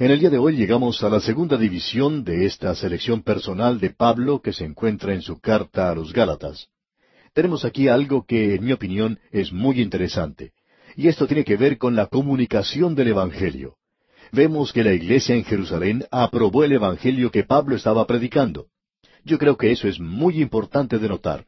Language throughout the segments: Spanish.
En el día de hoy llegamos a la segunda división de esta selección personal de Pablo que se encuentra en su carta a los Gálatas. Tenemos aquí algo que, en mi opinión, es muy interesante. Y esto tiene que ver con la comunicación del Evangelio. Vemos que la iglesia en Jerusalén aprobó el Evangelio que Pablo estaba predicando. Yo creo que eso es muy importante de notar.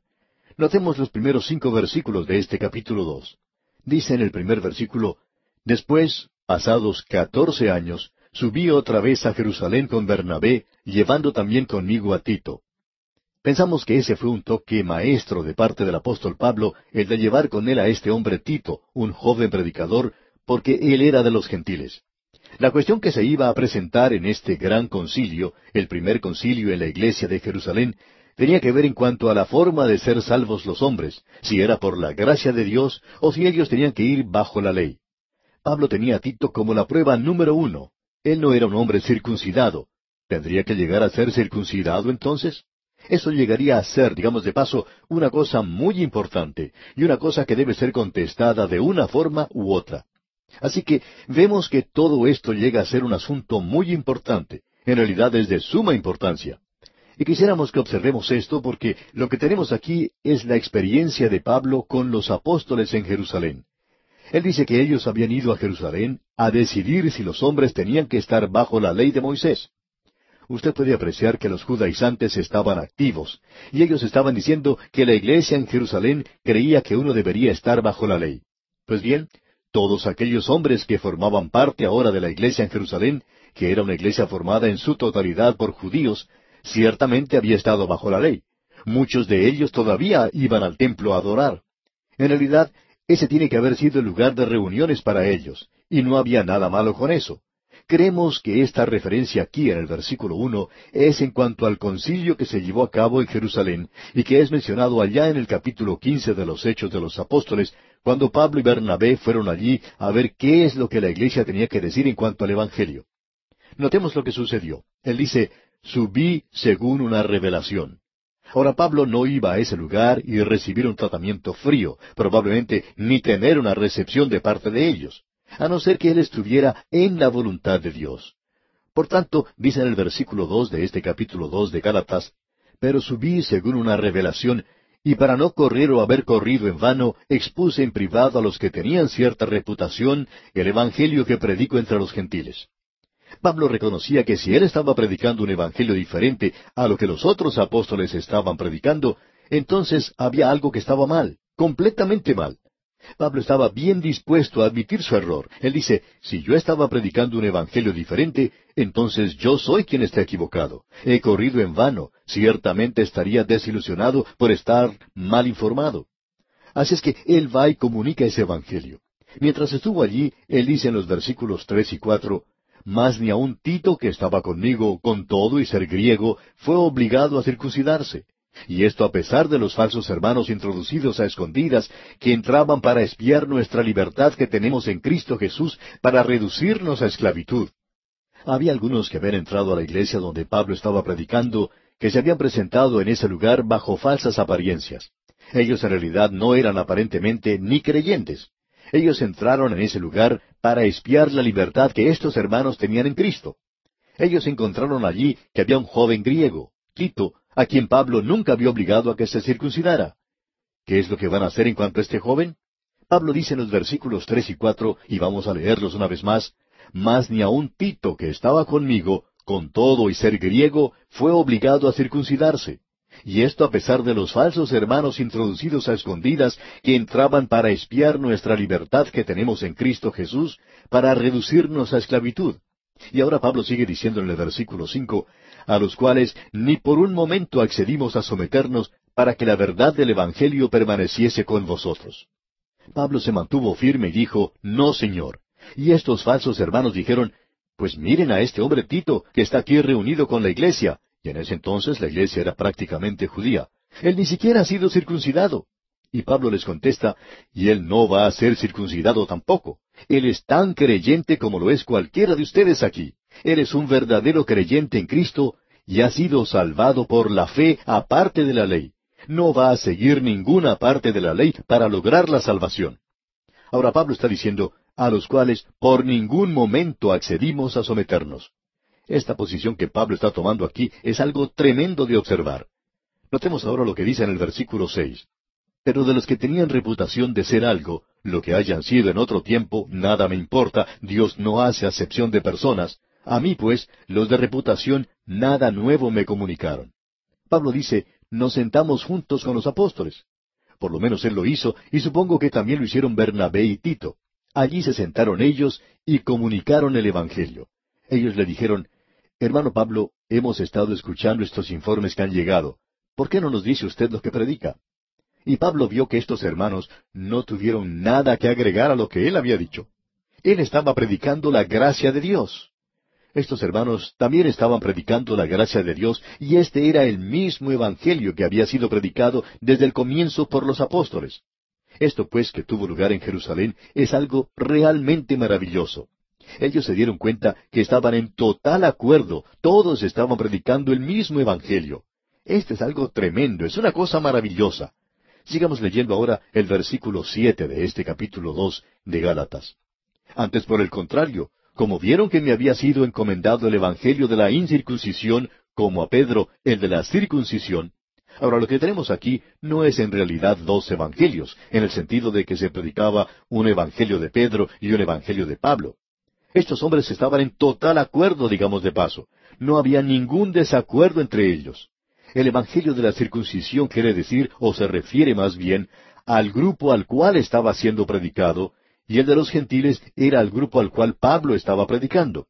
Notemos los primeros cinco versículos de este capítulo dos. Dice en el primer versículo, Después, pasados catorce años, subí otra vez a Jerusalén con Bernabé, llevando también conmigo a Tito. Pensamos que ese fue un toque maestro de parte del apóstol Pablo, el de llevar con él a este hombre Tito, un joven predicador, porque él era de los gentiles. La cuestión que se iba a presentar en este gran concilio, el primer concilio en la iglesia de Jerusalén, tenía que ver en cuanto a la forma de ser salvos los hombres, si era por la gracia de Dios o si ellos tenían que ir bajo la ley. Pablo tenía a Tito como la prueba número uno. Él no era un hombre circuncidado. ¿Tendría que llegar a ser circuncidado entonces? Eso llegaría a ser, digamos de paso, una cosa muy importante y una cosa que debe ser contestada de una forma u otra. Así que vemos que todo esto llega a ser un asunto muy importante, en realidad es de suma importancia. Y quisiéramos que observemos esto porque lo que tenemos aquí es la experiencia de Pablo con los apóstoles en Jerusalén. Él dice que ellos habían ido a Jerusalén a decidir si los hombres tenían que estar bajo la ley de Moisés. Usted puede apreciar que los judaizantes estaban activos, y ellos estaban diciendo que la iglesia en Jerusalén creía que uno debería estar bajo la ley. Pues bien, todos aquellos hombres que formaban parte ahora de la iglesia en Jerusalén, que era una iglesia formada en su totalidad por judíos, ciertamente había estado bajo la ley. Muchos de ellos todavía iban al templo a adorar. En realidad, ese tiene que haber sido el lugar de reuniones para ellos, y no había nada malo con eso. Creemos que esta referencia aquí en el versículo uno es en cuanto al concilio que se llevó a cabo en Jerusalén y que es mencionado allá en el capítulo quince de los Hechos de los Apóstoles, cuando Pablo y Bernabé fueron allí a ver qué es lo que la iglesia tenía que decir en cuanto al Evangelio. Notemos lo que sucedió. Él dice, subí según una revelación. Ahora Pablo no iba a ese lugar y recibir un tratamiento frío, probablemente ni tener una recepción de parte de ellos, a no ser que él estuviera en la voluntad de Dios. Por tanto, dice en el versículo dos de este capítulo dos de Gálatas, pero subí según una revelación, y para no correr o haber corrido en vano, expuse en privado a los que tenían cierta reputación el Evangelio que predico entre los gentiles. Pablo reconocía que si él estaba predicando un evangelio diferente a lo que los otros apóstoles estaban predicando, entonces había algo que estaba mal, completamente mal. Pablo estaba bien dispuesto a admitir su error. Él dice, si yo estaba predicando un evangelio diferente, entonces yo soy quien está equivocado. He corrido en vano, ciertamente estaría desilusionado por estar mal informado. Así es que él va y comunica ese evangelio. Mientras estuvo allí, él dice en los versículos tres y cuatro, mas ni aun Tito, que estaba conmigo, con todo y ser griego, fue obligado a circuncidarse. Y esto a pesar de los falsos hermanos introducidos a escondidas, que entraban para espiar nuestra libertad que tenemos en Cristo Jesús, para reducirnos a esclavitud. Había algunos que habían entrado a la iglesia donde Pablo estaba predicando, que se habían presentado en ese lugar bajo falsas apariencias. Ellos en realidad no eran aparentemente ni creyentes. Ellos entraron en ese lugar para espiar la libertad que estos hermanos tenían en Cristo. Ellos encontraron allí que había un joven griego, Tito, a quien Pablo nunca había obligado a que se circuncidara. ¿Qué es lo que van a hacer en cuanto a este joven? Pablo dice en los versículos tres y cuatro, y vamos a leerlos una vez más, mas ni aun Tito, que estaba conmigo, con todo y ser griego, fue obligado a circuncidarse. Y esto a pesar de los falsos hermanos introducidos a escondidas que entraban para espiar nuestra libertad que tenemos en Cristo Jesús, para reducirnos a esclavitud. Y ahora Pablo sigue diciendo en el versículo cinco, a los cuales ni por un momento accedimos a someternos para que la verdad del Evangelio permaneciese con vosotros. Pablo se mantuvo firme y dijo, No, Señor. Y estos falsos hermanos dijeron, Pues miren a este hombre Tito, que está aquí reunido con la iglesia, y en ese entonces la iglesia era prácticamente judía. Él ni siquiera ha sido circuncidado. Y Pablo les contesta, y él no va a ser circuncidado tampoco. Él es tan creyente como lo es cualquiera de ustedes aquí. Él es un verdadero creyente en Cristo y ha sido salvado por la fe aparte de la ley. No va a seguir ninguna parte de la ley para lograr la salvación. Ahora Pablo está diciendo, a los cuales por ningún momento accedimos a someternos. Esta posición que Pablo está tomando aquí es algo tremendo de observar. Notemos ahora lo que dice en el versículo seis. Pero de los que tenían reputación de ser algo, lo que hayan sido en otro tiempo, nada me importa, Dios no hace acepción de personas. A mí, pues, los de reputación, nada nuevo me comunicaron. Pablo dice, nos sentamos juntos con los apóstoles. Por lo menos él lo hizo, y supongo que también lo hicieron Bernabé y Tito. Allí se sentaron ellos y comunicaron el Evangelio. Ellos le dijeron, Hermano Pablo, hemos estado escuchando estos informes que han llegado. ¿Por qué no nos dice usted lo que predica? Y Pablo vio que estos hermanos no tuvieron nada que agregar a lo que él había dicho. Él estaba predicando la gracia de Dios. Estos hermanos también estaban predicando la gracia de Dios y este era el mismo Evangelio que había sido predicado desde el comienzo por los apóstoles. Esto pues que tuvo lugar en Jerusalén es algo realmente maravilloso. Ellos se dieron cuenta que estaban en total acuerdo, todos estaban predicando el mismo Evangelio. Este es algo tremendo, es una cosa maravillosa. Sigamos leyendo ahora el versículo siete de este capítulo dos de Gálatas. Antes, por el contrario, como vieron que me había sido encomendado el Evangelio de la incircuncisión, como a Pedro el de la circuncisión, Ahora, lo que tenemos aquí no es en realidad dos evangelios, en el sentido de que se predicaba un evangelio de Pedro y un evangelio de Pablo. Estos hombres estaban en total acuerdo, digamos de paso. No había ningún desacuerdo entre ellos. El Evangelio de la circuncisión quiere decir, o se refiere más bien, al grupo al cual estaba siendo predicado, y el de los gentiles era al grupo al cual Pablo estaba predicando.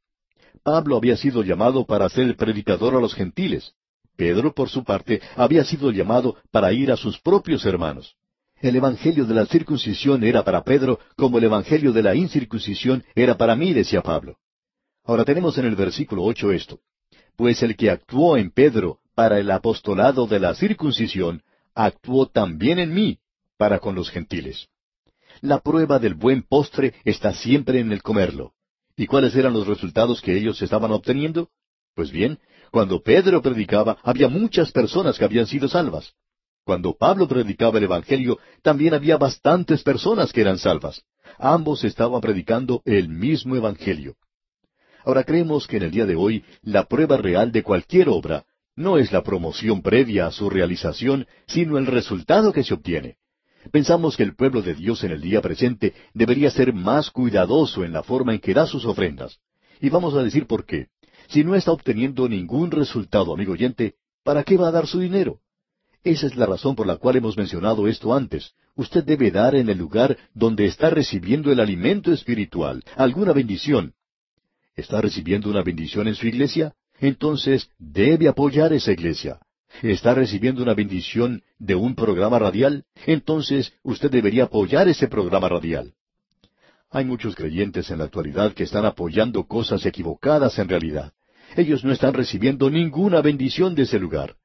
Pablo había sido llamado para ser el predicador a los gentiles. Pedro, por su parte, había sido llamado para ir a sus propios hermanos. El Evangelio de la circuncisión era para Pedro como el Evangelio de la incircuncisión era para mí, decía Pablo. Ahora tenemos en el versículo ocho esto. Pues el que actuó en Pedro para el apostolado de la circuncisión, actuó también en mí para con los gentiles. La prueba del buen postre está siempre en el comerlo. ¿Y cuáles eran los resultados que ellos estaban obteniendo? Pues bien, cuando Pedro predicaba, había muchas personas que habían sido salvas. Cuando Pablo predicaba el Evangelio, también había bastantes personas que eran salvas. Ambos estaban predicando el mismo Evangelio. Ahora creemos que en el día de hoy la prueba real de cualquier obra no es la promoción previa a su realización, sino el resultado que se obtiene. Pensamos que el pueblo de Dios en el día presente debería ser más cuidadoso en la forma en que da sus ofrendas. Y vamos a decir por qué. Si no está obteniendo ningún resultado, amigo oyente, ¿para qué va a dar su dinero? Esa es la razón por la cual hemos mencionado esto antes. Usted debe dar en el lugar donde está recibiendo el alimento espiritual, alguna bendición. ¿Está recibiendo una bendición en su iglesia? entonces debe apoyar esa iglesia. ¿Está recibiendo una bendición de un programa radial? Entonces usted debería apoyar ese programa radial. Hay muchos creyentes en la actualidad que están apoyando cosas equivocadas en realidad. Ellos no están recibiendo ninguna bendición de ese lugar.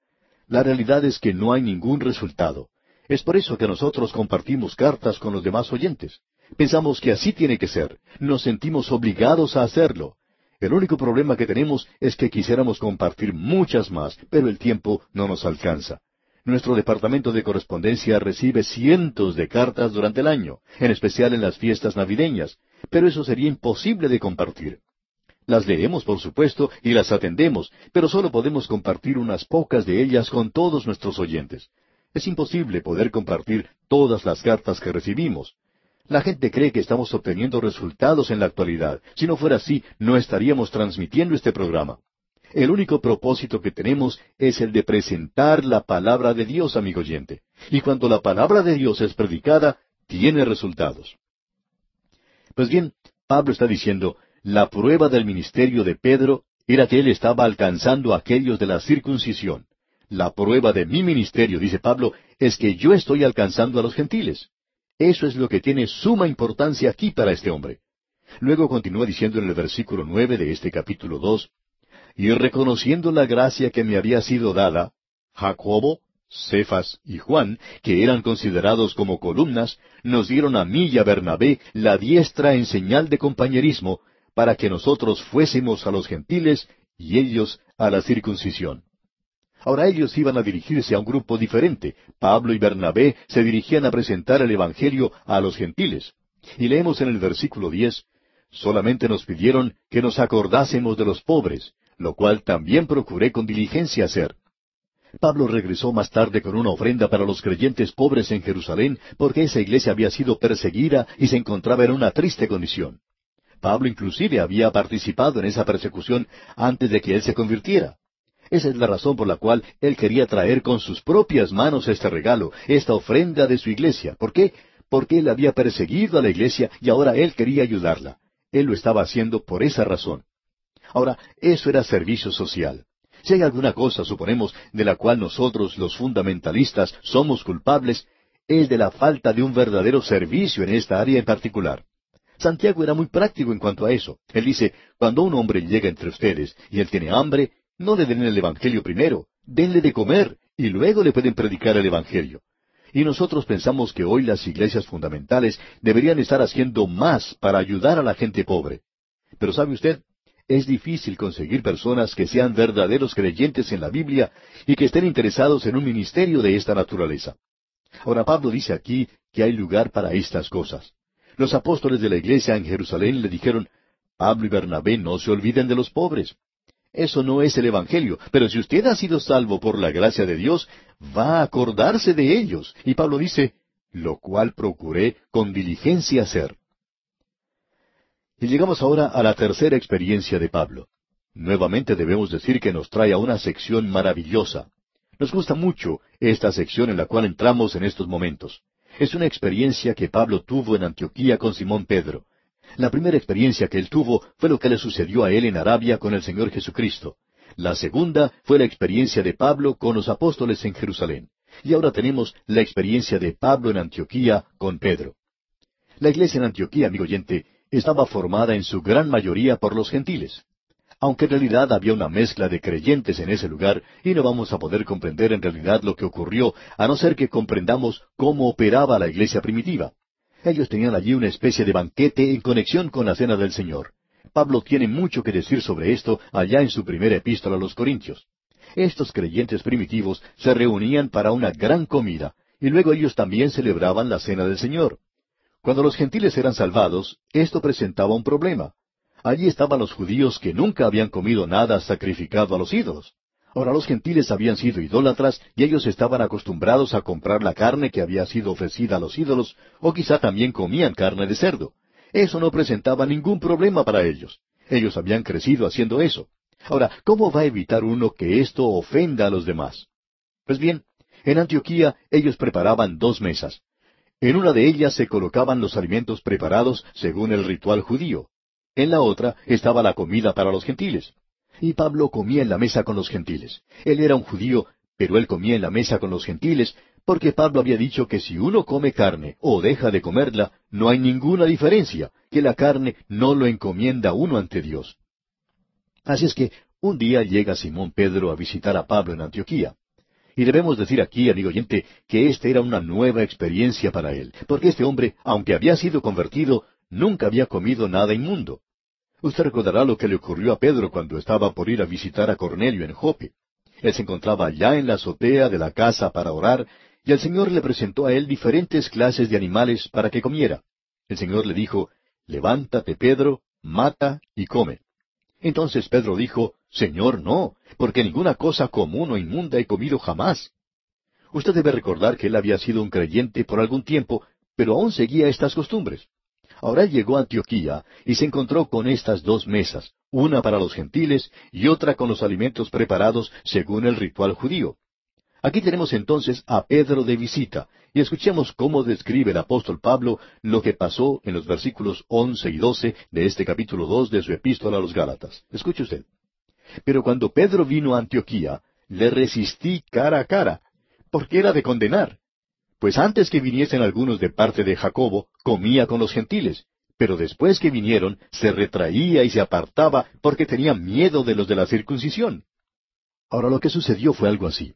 La realidad es que no hay ningún resultado. Es por eso que nosotros compartimos cartas con los demás oyentes. Pensamos que así tiene que ser. Nos sentimos obligados a hacerlo. El único problema que tenemos es que quisiéramos compartir muchas más, pero el tiempo no nos alcanza. Nuestro departamento de correspondencia recibe cientos de cartas durante el año, en especial en las fiestas navideñas, pero eso sería imposible de compartir. Las leemos, por supuesto, y las atendemos, pero solo podemos compartir unas pocas de ellas con todos nuestros oyentes. Es imposible poder compartir todas las cartas que recibimos. La gente cree que estamos obteniendo resultados en la actualidad. Si no fuera así, no estaríamos transmitiendo este programa. El único propósito que tenemos es el de presentar la palabra de Dios, amigo oyente. Y cuando la palabra de Dios es predicada, tiene resultados. Pues bien, Pablo está diciendo, la prueba del ministerio de Pedro era que él estaba alcanzando a aquellos de la circuncisión. La prueba de mi ministerio, dice Pablo, es que yo estoy alcanzando a los gentiles. Eso es lo que tiene suma importancia aquí para este hombre. Luego continúa diciendo en el versículo nueve de este capítulo dos, y reconociendo la gracia que me había sido dada, Jacobo, Cefas y Juan, que eran considerados como columnas, nos dieron a mí y a Bernabé la diestra en señal de compañerismo, para que nosotros fuésemos a los gentiles y ellos a la circuncisión. Ahora ellos iban a dirigirse a un grupo diferente. Pablo y Bernabé se dirigían a presentar el Evangelio a los gentiles. Y leemos en el versículo diez, solamente nos pidieron que nos acordásemos de los pobres, lo cual también procuré con diligencia hacer. Pablo regresó más tarde con una ofrenda para los creyentes pobres en Jerusalén, porque esa iglesia había sido perseguida y se encontraba en una triste condición. Pablo inclusive había participado en esa persecución antes de que él se convirtiera. Esa es la razón por la cual él quería traer con sus propias manos este regalo, esta ofrenda de su iglesia. ¿Por qué? Porque él había perseguido a la iglesia y ahora él quería ayudarla. Él lo estaba haciendo por esa razón. Ahora, eso era servicio social. Si hay alguna cosa, suponemos, de la cual nosotros, los fundamentalistas, somos culpables, es de la falta de un verdadero servicio en esta área en particular. Santiago era muy práctico en cuanto a eso. Él dice, cuando un hombre llega entre ustedes y él tiene hambre, no le den el Evangelio primero, denle de comer y luego le pueden predicar el Evangelio. Y nosotros pensamos que hoy las iglesias fundamentales deberían estar haciendo más para ayudar a la gente pobre. Pero ¿sabe usted? Es difícil conseguir personas que sean verdaderos creyentes en la Biblia y que estén interesados en un ministerio de esta naturaleza. Ahora Pablo dice aquí que hay lugar para estas cosas. Los apóstoles de la iglesia en Jerusalén le dijeron, Pablo y Bernabé no se olviden de los pobres. Eso no es el Evangelio, pero si usted ha sido salvo por la gracia de Dios, va a acordarse de ellos. Y Pablo dice, lo cual procuré con diligencia hacer. Y llegamos ahora a la tercera experiencia de Pablo. Nuevamente debemos decir que nos trae a una sección maravillosa. Nos gusta mucho esta sección en la cual entramos en estos momentos. Es una experiencia que Pablo tuvo en Antioquía con Simón Pedro. La primera experiencia que él tuvo fue lo que le sucedió a él en Arabia con el Señor Jesucristo. La segunda fue la experiencia de Pablo con los apóstoles en Jerusalén. Y ahora tenemos la experiencia de Pablo en Antioquía con Pedro. La iglesia en Antioquía, amigo oyente, estaba formada en su gran mayoría por los gentiles. Aunque en realidad había una mezcla de creyentes en ese lugar, y no vamos a poder comprender en realidad lo que ocurrió, a no ser que comprendamos cómo operaba la iglesia primitiva. Ellos tenían allí una especie de banquete en conexión con la cena del Señor. Pablo tiene mucho que decir sobre esto allá en su primera epístola a los Corintios. Estos creyentes primitivos se reunían para una gran comida, y luego ellos también celebraban la cena del Señor. Cuando los gentiles eran salvados, esto presentaba un problema. Allí estaban los judíos que nunca habían comido nada sacrificado a los ídolos. Ahora los gentiles habían sido idólatras y ellos estaban acostumbrados a comprar la carne que había sido ofrecida a los ídolos, o quizá también comían carne de cerdo. Eso no presentaba ningún problema para ellos. Ellos habían crecido haciendo eso. Ahora, ¿cómo va a evitar uno que esto ofenda a los demás? Pues bien, en Antioquía ellos preparaban dos mesas. En una de ellas se colocaban los alimentos preparados según el ritual judío. En la otra estaba la comida para los gentiles. Y Pablo comía en la mesa con los gentiles. Él era un judío, pero él comía en la mesa con los gentiles, porque Pablo había dicho que si uno come carne o deja de comerla, no hay ninguna diferencia, que la carne no lo encomienda uno ante Dios. Así es que un día llega Simón Pedro a visitar a Pablo en Antioquía. Y debemos decir aquí, amigo oyente, que esta era una nueva experiencia para él, porque este hombre, aunque había sido convertido, nunca había comido nada inmundo. Usted recordará lo que le ocurrió a Pedro cuando estaba por ir a visitar a Cornelio en Jope. Él se encontraba allá en la azotea de la casa para orar, y el Señor le presentó a él diferentes clases de animales para que comiera. El Señor le dijo, Levántate, Pedro, mata y come. Entonces Pedro dijo, Señor, no, porque ninguna cosa común o inmunda he comido jamás. Usted debe recordar que él había sido un creyente por algún tiempo, pero aún seguía estas costumbres. Ahora llegó a Antioquía y se encontró con estas dos mesas, una para los gentiles y otra con los alimentos preparados según el ritual judío. Aquí tenemos entonces a Pedro de visita, y escuchemos cómo describe el apóstol Pablo lo que pasó en los versículos once y doce de este capítulo dos de su epístola a los Gálatas. Escuche usted. Pero cuando Pedro vino a Antioquía, le resistí cara a cara, porque era de condenar. Pues antes que viniesen algunos de parte de Jacobo, comía con los gentiles, pero después que vinieron, se retraía y se apartaba porque tenía miedo de los de la circuncisión. Ahora lo que sucedió fue algo así.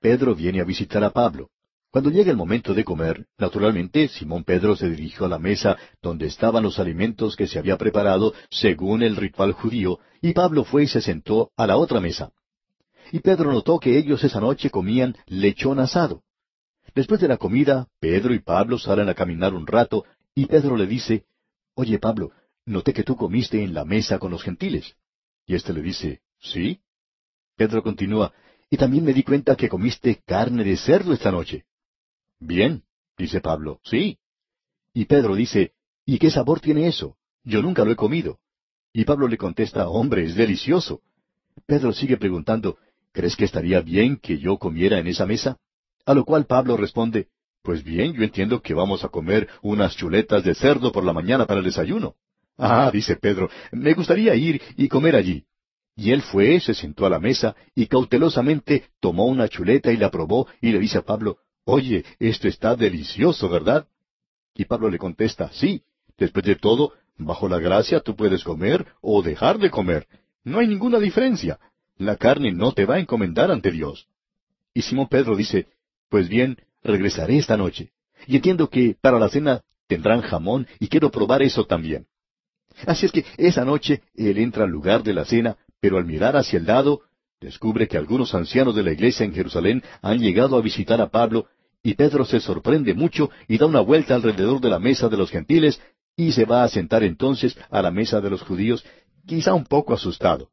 Pedro viene a visitar a Pablo. Cuando llega el momento de comer, naturalmente Simón Pedro se dirigió a la mesa donde estaban los alimentos que se había preparado según el ritual judío, y Pablo fue y se sentó a la otra mesa. Y Pedro notó que ellos esa noche comían lechón asado. Después de la comida, Pedro y Pablo salen a caminar un rato Y Pedro le dice, Oye Pablo, noté que tú comiste en la mesa con los gentiles. Y éste le dice, ¿Sí? Pedro continúa, y también me di cuenta que comiste carne de cerdo esta noche. Bien, dice Pablo, sí. Y Pedro dice, ¿y qué sabor tiene eso? Yo nunca lo he comido. Y Pablo le contesta, hombre, es delicioso. Pedro sigue preguntando, ¿crees que estaría bien que yo comiera en esa mesa? A lo cual Pablo responde, Pues bien, yo entiendo que vamos a comer unas chuletas de cerdo por la mañana para el desayuno. Ah, dice Pedro, me gustaría ir y comer allí. Y él fue, se sentó a la mesa y cautelosamente tomó una chuleta y la probó y le dice a Pablo, Oye, esto está delicioso, ¿verdad? Y Pablo le contesta, Sí, después de todo, bajo la gracia tú puedes comer o dejar de comer. No hay ninguna diferencia. La carne no te va a encomendar ante Dios. Y Simón Pedro dice, Pues bien, regresaré esta noche. Y entiendo que para la cena tendrán jamón y quiero probar eso también. Así es que esa noche él entra al lugar de la cena, pero al mirar hacia el lado, descubre que algunos ancianos de la iglesia en Jerusalén han llegado a visitar a Pablo, y Pedro se sorprende mucho y da una vuelta alrededor de la mesa de los gentiles, y se va a sentar entonces a la mesa de los judíos, quizá un poco asustado.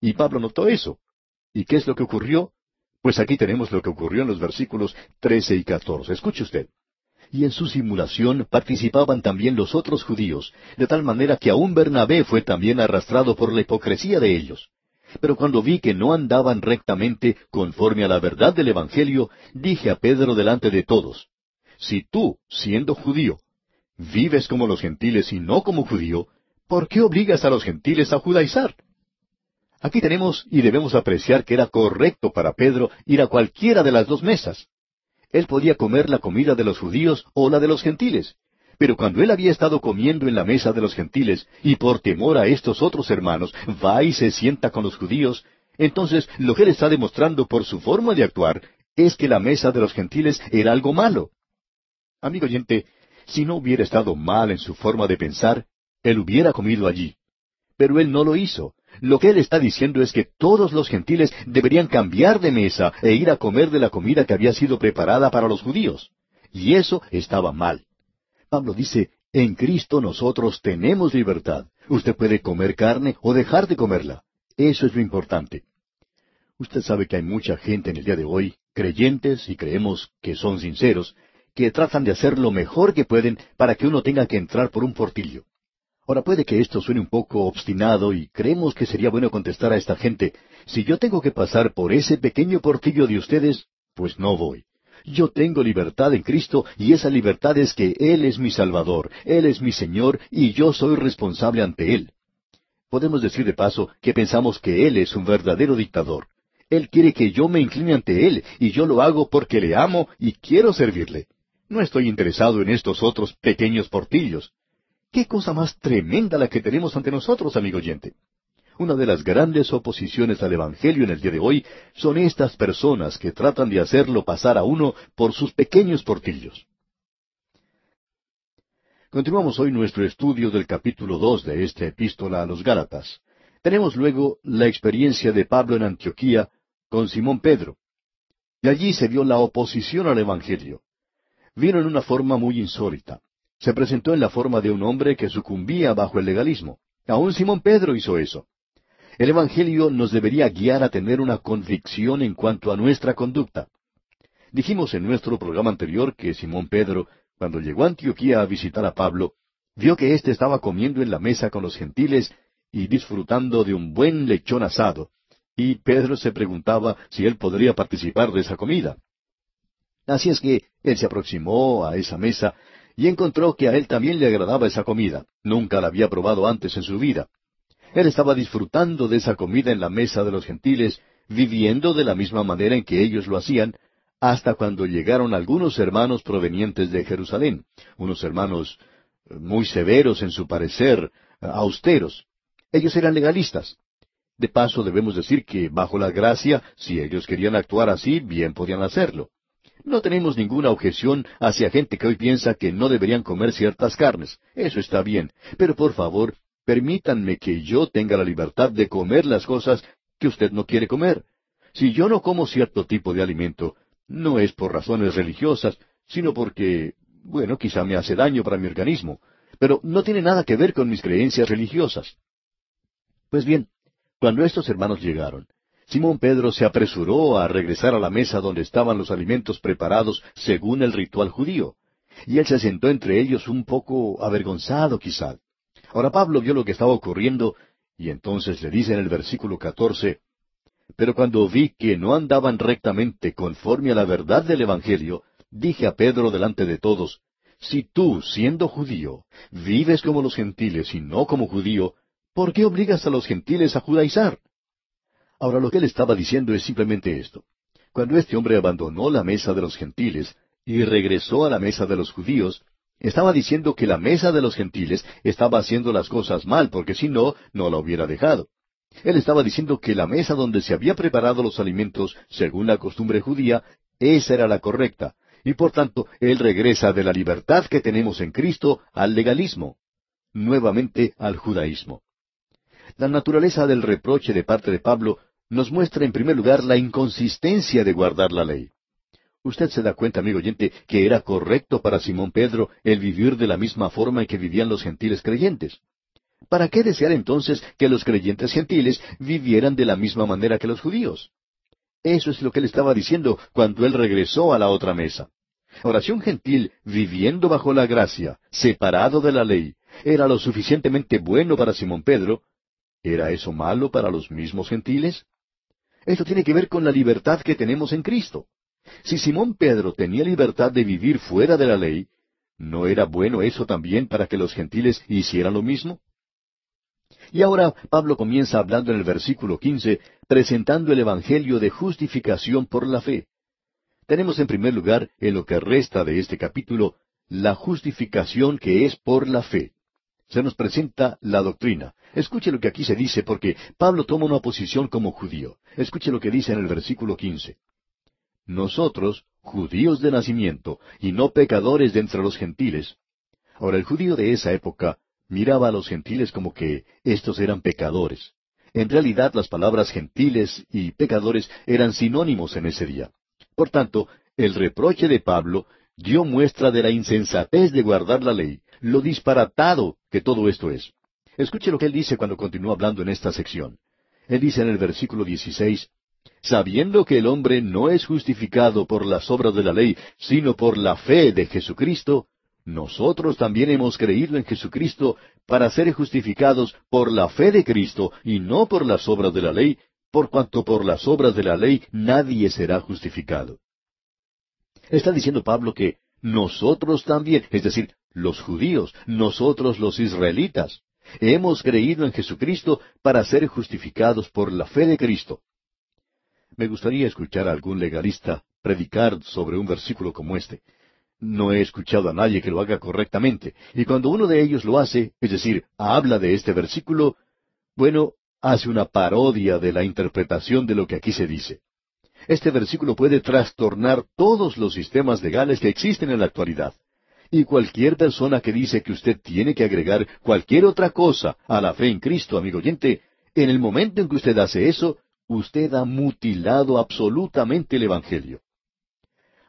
Y Pablo notó eso. ¿Y qué es lo que ocurrió? Pues aquí tenemos lo que ocurrió en los versículos trece y catorce. Escuche usted y en su simulación participaban también los otros judíos, de tal manera que aún Bernabé fue también arrastrado por la hipocresía de ellos. Pero cuando vi que no andaban rectamente conforme a la verdad del Evangelio, dije a Pedro delante de todos, Si tú, siendo judío, vives como los gentiles y no como judío, ¿por qué obligas a los gentiles a judaizar? Aquí tenemos y debemos apreciar que era correcto para Pedro ir a cualquiera de las dos mesas. Él podía comer la comida de los judíos o la de los gentiles. Pero cuando él había estado comiendo en la mesa de los gentiles, y por temor a estos otros hermanos va y se sienta con los judíos, entonces lo que él está demostrando por su forma de actuar es que la mesa de los gentiles era algo malo. Amigo oyente, si no hubiera estado mal en su forma de pensar, él hubiera comido allí. Pero él no lo hizo, lo que él está diciendo es que todos los gentiles deberían cambiar de mesa e ir a comer de la comida que había sido preparada para los judíos. Y eso estaba mal. Pablo dice, en Cristo nosotros tenemos libertad. Usted puede comer carne o dejar de comerla. Eso es lo importante. Usted sabe que hay mucha gente en el día de hoy, creyentes y creemos que son sinceros, que tratan de hacer lo mejor que pueden para que uno tenga que entrar por un portillo. Ahora puede que esto suene un poco obstinado y creemos que sería bueno contestar a esta gente, si yo tengo que pasar por ese pequeño portillo de ustedes, pues no voy. Yo tengo libertad en Cristo y esa libertad es que Él es mi Salvador, Él es mi Señor y yo soy responsable ante Él. Podemos decir de paso que pensamos que Él es un verdadero dictador. Él quiere que yo me incline ante Él y yo lo hago porque le amo y quiero servirle. No estoy interesado en estos otros pequeños portillos. Qué cosa más tremenda la que tenemos ante nosotros, amigo oyente. Una de las grandes oposiciones al Evangelio en el día de hoy son estas personas que tratan de hacerlo pasar a uno por sus pequeños portillos. Continuamos hoy nuestro estudio del capítulo dos de esta epístola a los Gálatas. Tenemos luego la experiencia de Pablo en Antioquía con Simón Pedro. Y allí se vio la oposición al Evangelio. Vino en una forma muy insólita se presentó en la forma de un hombre que sucumbía bajo el legalismo. Aún Simón Pedro hizo eso. El Evangelio nos debería guiar a tener una convicción en cuanto a nuestra conducta. Dijimos en nuestro programa anterior que Simón Pedro, cuando llegó a Antioquía a visitar a Pablo, vio que éste estaba comiendo en la mesa con los gentiles y disfrutando de un buen lechón asado, y Pedro se preguntaba si él podría participar de esa comida. Así es que él se aproximó a esa mesa y encontró que a él también le agradaba esa comida. Nunca la había probado antes en su vida. Él estaba disfrutando de esa comida en la mesa de los gentiles, viviendo de la misma manera en que ellos lo hacían, hasta cuando llegaron algunos hermanos provenientes de Jerusalén, unos hermanos eh, muy severos en su parecer, eh, austeros. Ellos eran legalistas. De paso debemos decir que bajo la gracia, si ellos querían actuar así, bien podían hacerlo. No tenemos ninguna objeción hacia gente que hoy piensa que no deberían comer ciertas carnes. Eso está bien. Pero por favor, permítanme que yo tenga la libertad de comer las cosas que usted no quiere comer. Si yo no como cierto tipo de alimento, no es por razones religiosas, sino porque bueno, quizá me hace daño para mi organismo, pero no tiene nada que ver con mis creencias religiosas. Pues bien, cuando estos hermanos llegaron, Simón Pedro se apresuró a regresar a la mesa donde estaban los alimentos preparados según el ritual judío, y él se sentó entre ellos un poco avergonzado quizá. Ahora Pablo vio lo que estaba ocurriendo, y entonces le dice en el versículo catorce, Pero cuando vi que no andaban rectamente conforme a la verdad del Evangelio, dije a Pedro delante de todos, Si tú, siendo judío, vives como los gentiles y no como judío, ¿por qué obligas a los gentiles a judaizar? Ahora lo que él estaba diciendo es simplemente esto. Cuando este hombre abandonó la mesa de los gentiles y regresó a la mesa de los judíos, estaba diciendo que la mesa de los gentiles estaba haciendo las cosas mal, porque si no, no la hubiera dejado. Él estaba diciendo que la mesa donde se había preparado los alimentos, según la costumbre judía, esa era la correcta, y por tanto él regresa de la libertad que tenemos en Cristo al legalismo, nuevamente al judaísmo. La naturaleza del reproche de parte de Pablo nos muestra en primer lugar la inconsistencia de guardar la ley. Usted se da cuenta, amigo oyente, que era correcto para Simón Pedro el vivir de la misma forma en que vivían los gentiles creyentes. ¿Para qué desear entonces que los creyentes gentiles vivieran de la misma manera que los judíos? Eso es lo que él estaba diciendo cuando él regresó a la otra mesa. Ahora, si un gentil viviendo bajo la gracia, separado de la ley, era lo suficientemente bueno para Simón Pedro, ¿Era eso malo para los mismos gentiles? Esto tiene que ver con la libertad que tenemos en Cristo. Si Simón Pedro tenía libertad de vivir fuera de la ley, ¿no era bueno eso también para que los gentiles hicieran lo mismo? Y ahora Pablo comienza hablando en el versículo quince, presentando el Evangelio de justificación por la fe. Tenemos en primer lugar, en lo que resta de este capítulo, la justificación que es por la fe. Se nos presenta la doctrina. Escuche lo que aquí se dice porque Pablo toma una posición como judío. Escuche lo que dice en el versículo quince. Nosotros, judíos de nacimiento, y no pecadores de entre los gentiles. Ahora el judío de esa época miraba a los gentiles como que estos eran pecadores. En realidad las palabras gentiles y pecadores eran sinónimos en ese día. Por tanto, el reproche de Pablo dio muestra de la insensatez de guardar la ley, lo disparatado que todo esto es. Escuche lo que él dice cuando continúa hablando en esta sección. Él dice en el versículo 16, sabiendo que el hombre no es justificado por las obras de la ley, sino por la fe de Jesucristo, nosotros también hemos creído en Jesucristo para ser justificados por la fe de Cristo y no por las obras de la ley, por cuanto por las obras de la ley nadie será justificado. Está diciendo Pablo que nosotros también, es decir, los judíos, nosotros los israelitas, hemos creído en Jesucristo para ser justificados por la fe de Cristo. Me gustaría escuchar a algún legalista predicar sobre un versículo como este. No he escuchado a nadie que lo haga correctamente, y cuando uno de ellos lo hace, es decir, habla de este versículo, bueno, hace una parodia de la interpretación de lo que aquí se dice. Este versículo puede trastornar todos los sistemas legales que existen en la actualidad. Y cualquier persona que dice que usted tiene que agregar cualquier otra cosa a la fe en Cristo, amigo oyente, en el momento en que usted hace eso, usted ha mutilado absolutamente el Evangelio.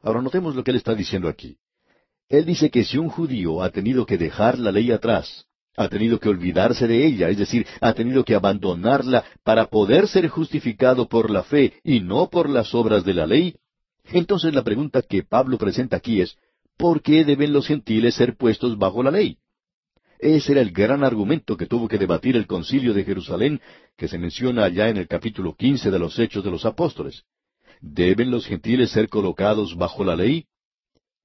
Ahora notemos lo que él está diciendo aquí. Él dice que si un judío ha tenido que dejar la ley atrás, ha tenido que olvidarse de ella, es decir, ha tenido que abandonarla para poder ser justificado por la fe y no por las obras de la ley, entonces la pregunta que Pablo presenta aquí es, ¿por qué deben los gentiles ser puestos bajo la ley? Ese era el gran argumento que tuvo que debatir el concilio de Jerusalén, que se menciona allá en el capítulo quince de los Hechos de los Apóstoles. ¿Deben los gentiles ser colocados bajo la ley?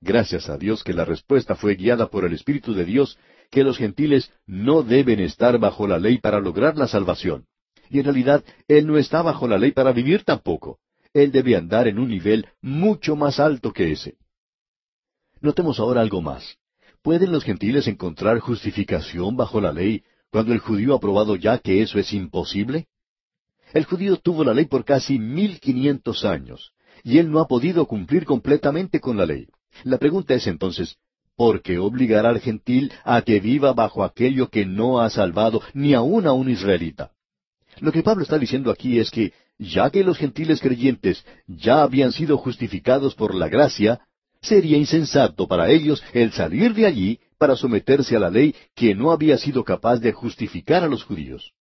Gracias a Dios que la respuesta fue guiada por el Espíritu de Dios, que los gentiles no deben estar bajo la ley para lograr la salvación. Y en realidad, Él no está bajo la ley para vivir tampoco. Él debe andar en un nivel mucho más alto que ese. Notemos ahora algo más. ¿Pueden los gentiles encontrar justificación bajo la ley cuando el judío ha probado ya que eso es imposible? El judío tuvo la ley por casi mil quinientos años, y él no ha podido cumplir completamente con la ley. La pregunta es entonces, ¿por qué obligar al gentil a que viva bajo aquello que no ha salvado ni aun a un israelita? Lo que Pablo está diciendo aquí es que, ya que los gentiles creyentes ya habían sido justificados por la gracia, Sería insensato para ellos el salir de allí para someterse a la ley que no había sido capaz de justificar a los judíos.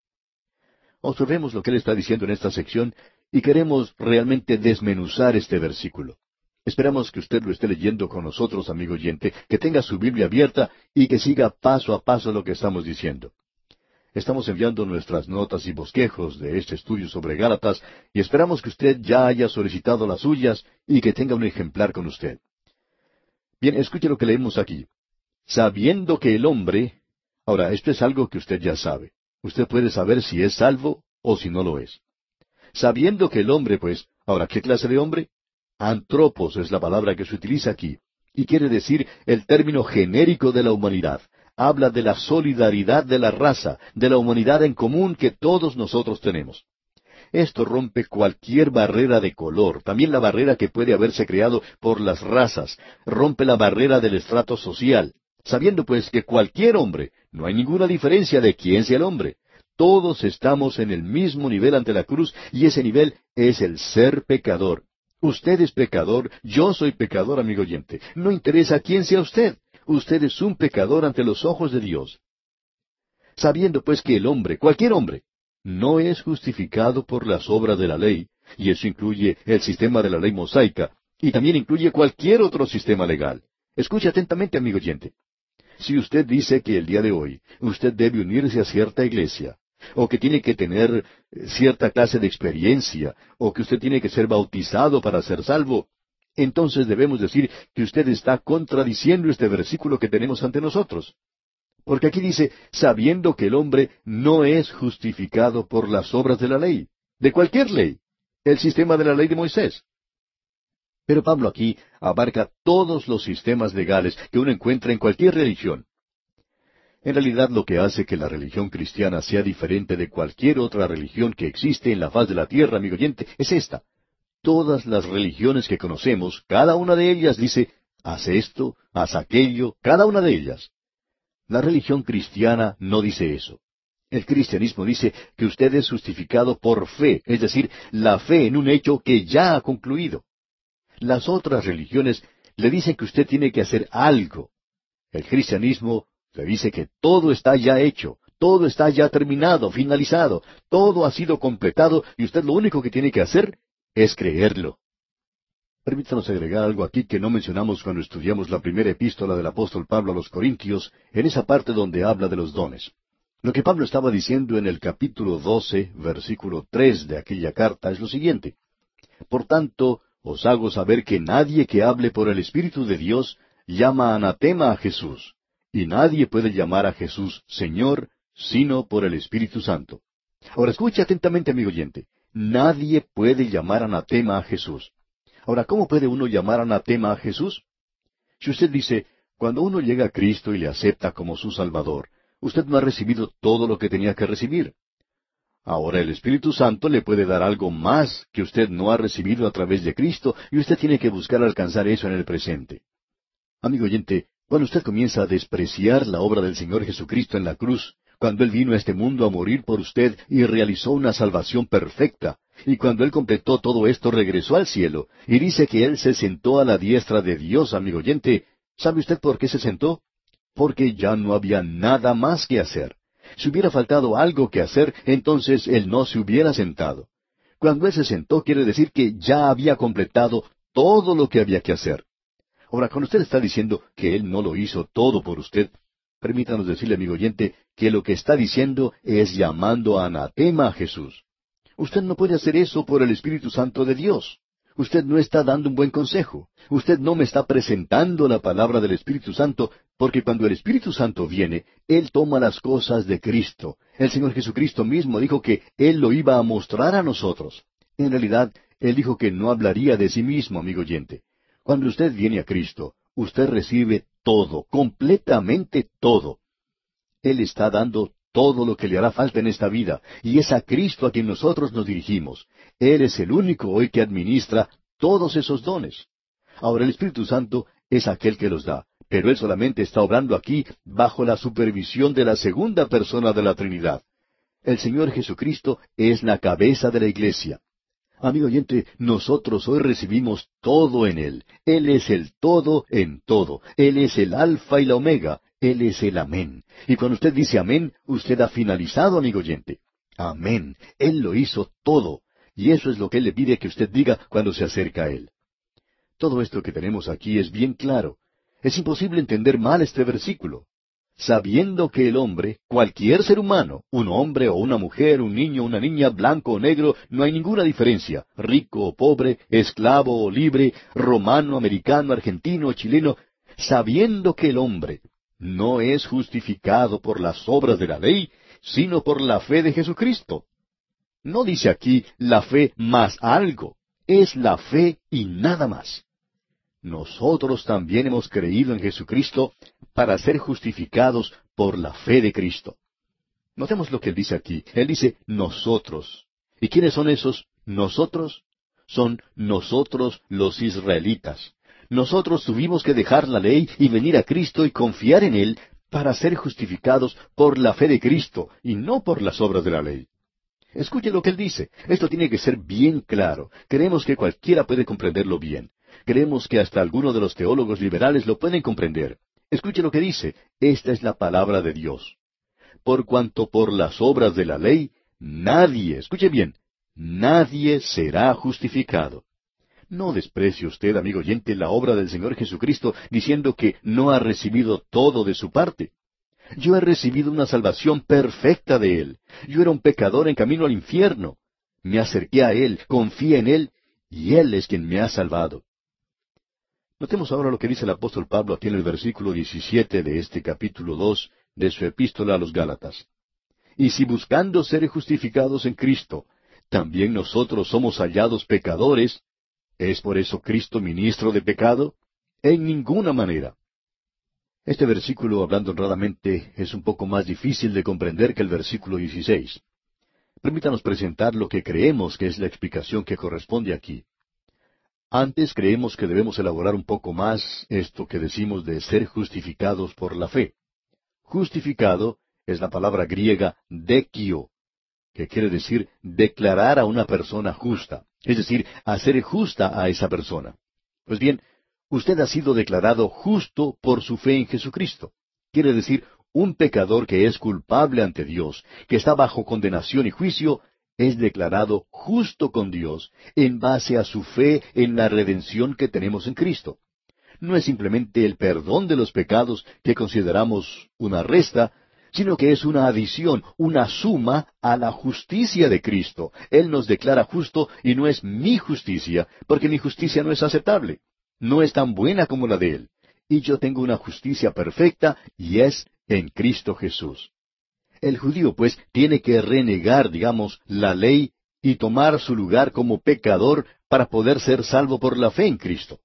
Observemos lo que él está diciendo en esta sección y queremos realmente desmenuzar este versículo. Esperamos que usted lo esté leyendo con nosotros, amigo oyente, que tenga su Biblia abierta y que siga paso a paso lo que estamos diciendo. Estamos enviando nuestras notas y bosquejos de este estudio sobre Gálatas y esperamos que usted ya haya solicitado las suyas y que tenga un ejemplar con usted. Bien, escuche lo que leemos aquí. Sabiendo que el hombre... Ahora, esto es algo que usted ya sabe. Usted puede saber si es salvo o si no lo es. Sabiendo que el hombre, pues, ahora, ¿qué clase de hombre? Antropos es la palabra que se utiliza aquí, y quiere decir el término genérico de la humanidad habla de la solidaridad de la raza, de la humanidad en común que todos nosotros tenemos. Esto rompe cualquier barrera de color, también la barrera que puede haberse creado por las razas, rompe la barrera del estrato social, sabiendo pues que cualquier hombre, no hay ninguna diferencia de quién sea el hombre, todos estamos en el mismo nivel ante la cruz y ese nivel es el ser pecador. Usted es pecador, yo soy pecador, amigo oyente. No interesa quién sea usted usted es un pecador ante los ojos de Dios. Sabiendo pues que el hombre, cualquier hombre, no es justificado por las obras de la ley, y eso incluye el sistema de la ley mosaica, y también incluye cualquier otro sistema legal. Escuche atentamente, amigo oyente. Si usted dice que el día de hoy usted debe unirse a cierta iglesia, o que tiene que tener eh, cierta clase de experiencia, o que usted tiene que ser bautizado para ser salvo, entonces debemos decir que usted está contradiciendo este versículo que tenemos ante nosotros. Porque aquí dice, sabiendo que el hombre no es justificado por las obras de la ley, de cualquier ley, el sistema de la ley de Moisés. Pero Pablo aquí abarca todos los sistemas legales que uno encuentra en cualquier religión. En realidad lo que hace que la religión cristiana sea diferente de cualquier otra religión que existe en la faz de la tierra, amigo oyente, es esta, todas las religiones que conocemos, cada una de ellas dice, haz esto, haz aquello, cada una de ellas. La religión cristiana no dice eso. El cristianismo dice que usted es justificado por fe, es decir, la fe en un hecho que ya ha concluido. Las otras religiones le dicen que usted tiene que hacer algo. El cristianismo le dice que todo está ya hecho, todo está ya terminado, finalizado, todo ha sido completado y usted lo único que tiene que hacer es creerlo. Permítanos agregar algo aquí que no mencionamos cuando estudiamos la primera epístola del apóstol Pablo a los Corintios, en esa parte donde habla de los dones. Lo que Pablo estaba diciendo en el capítulo doce, versículo tres de aquella carta es lo siguiente. Por tanto, os hago saber que nadie que hable por el Espíritu de Dios llama anatema a Jesús, y nadie puede llamar a Jesús Señor sino por el Espíritu Santo. Ahora escuche atentamente, amigo oyente. Nadie puede llamar anatema a Jesús. Ahora, ¿cómo puede uno llamar anatema a Jesús? Si usted dice, cuando uno llega a Cristo y le acepta como su Salvador, usted no ha recibido todo lo que tenía que recibir. Ahora el Espíritu Santo le puede dar algo más que usted no ha recibido a través de Cristo y usted tiene que buscar alcanzar eso en el presente. Amigo oyente, cuando usted comienza a despreciar la obra del Señor Jesucristo en la cruz, cuando Él vino a este mundo a morir por usted y realizó una salvación perfecta, y cuando Él completó todo esto regresó al cielo, y dice que Él se sentó a la diestra de Dios, amigo oyente, ¿sabe usted por qué se sentó? Porque ya no había nada más que hacer. Si hubiera faltado algo que hacer, entonces Él no se hubiera sentado. Cuando Él se sentó quiere decir que ya había completado todo lo que había que hacer. Ahora, cuando usted está diciendo que Él no lo hizo todo por usted, Permítanos decirle, amigo oyente, que lo que está diciendo es llamando a anatema a Jesús. Usted no puede hacer eso por el Espíritu Santo de Dios. Usted no está dando un buen consejo. Usted no me está presentando la palabra del Espíritu Santo, porque cuando el Espíritu Santo viene, Él toma las cosas de Cristo. El Señor Jesucristo mismo dijo que Él lo iba a mostrar a nosotros. En realidad, Él dijo que no hablaría de sí mismo, amigo oyente. Cuando usted viene a Cristo, usted recibe todo, completamente todo. Él está dando todo lo que le hará falta en esta vida, y es a Cristo a quien nosotros nos dirigimos. Él es el único hoy que administra todos esos dones. Ahora el Espíritu Santo es aquel que los da, pero Él solamente está obrando aquí bajo la supervisión de la segunda persona de la Trinidad. El Señor Jesucristo es la cabeza de la iglesia. Amigo oyente, nosotros hoy recibimos todo en Él. Él es el todo en todo. Él es el alfa y la omega. Él es el amén. Y cuando usted dice amén, usted ha finalizado, amigo oyente. Amén. Él lo hizo todo. Y eso es lo que Él le pide que usted diga cuando se acerca a Él. Todo esto que tenemos aquí es bien claro. Es imposible entender mal este versículo sabiendo que el hombre, cualquier ser humano, un hombre o una mujer, un niño, una niña, blanco o negro, no hay ninguna diferencia, rico o pobre, esclavo o libre, romano, americano, argentino o chileno, sabiendo que el hombre no es justificado por las obras de la ley, sino por la fe de Jesucristo. No dice aquí la fe más algo, es la fe y nada más nosotros también hemos creído en Jesucristo para ser justificados por la fe de Cristo. Notemos lo que él dice aquí. Él dice nosotros. ¿Y quiénes son esos nosotros? Son nosotros los israelitas. Nosotros tuvimos que dejar la ley y venir a Cristo y confiar en Él para ser justificados por la fe de Cristo y no por las obras de la ley. Escuche lo que él dice. Esto tiene que ser bien claro. Creemos que cualquiera puede comprenderlo bien. Creemos que hasta algunos de los teólogos liberales lo pueden comprender. Escuche lo que dice. Esta es la palabra de Dios. Por cuanto por las obras de la ley, nadie, escuche bien, nadie será justificado. No desprecie usted, amigo oyente, la obra del Señor Jesucristo diciendo que no ha recibido todo de su parte. Yo he recibido una salvación perfecta de Él. Yo era un pecador en camino al infierno. Me acerqué a Él, confié en Él, y Él es quien me ha salvado. Notemos ahora lo que dice el apóstol Pablo aquí en el versículo 17 de este capítulo 2 de su epístola a los Gálatas. Y si buscando ser justificados en Cristo, también nosotros somos hallados pecadores, ¿es por eso Cristo ministro de pecado? En ninguna manera. Este versículo, hablando honradamente, es un poco más difícil de comprender que el versículo 16. Permítanos presentar lo que creemos que es la explicación que corresponde aquí. Antes creemos que debemos elaborar un poco más esto que decimos de ser justificados por la fe. Justificado es la palabra griega dekio, que quiere decir declarar a una persona justa, es decir, hacer justa a esa persona. Pues bien, usted ha sido declarado justo por su fe en Jesucristo. Quiere decir, un pecador que es culpable ante Dios, que está bajo condenación y juicio, es declarado justo con Dios en base a su fe en la redención que tenemos en Cristo. No es simplemente el perdón de los pecados que consideramos una resta, sino que es una adición, una suma a la justicia de Cristo. Él nos declara justo y no es mi justicia, porque mi justicia no es aceptable. No es tan buena como la de Él. Y yo tengo una justicia perfecta y es en Cristo Jesús. El judío, pues, tiene que renegar, digamos, la ley y tomar su lugar como pecador para poder ser salvo por la fe en Cristo.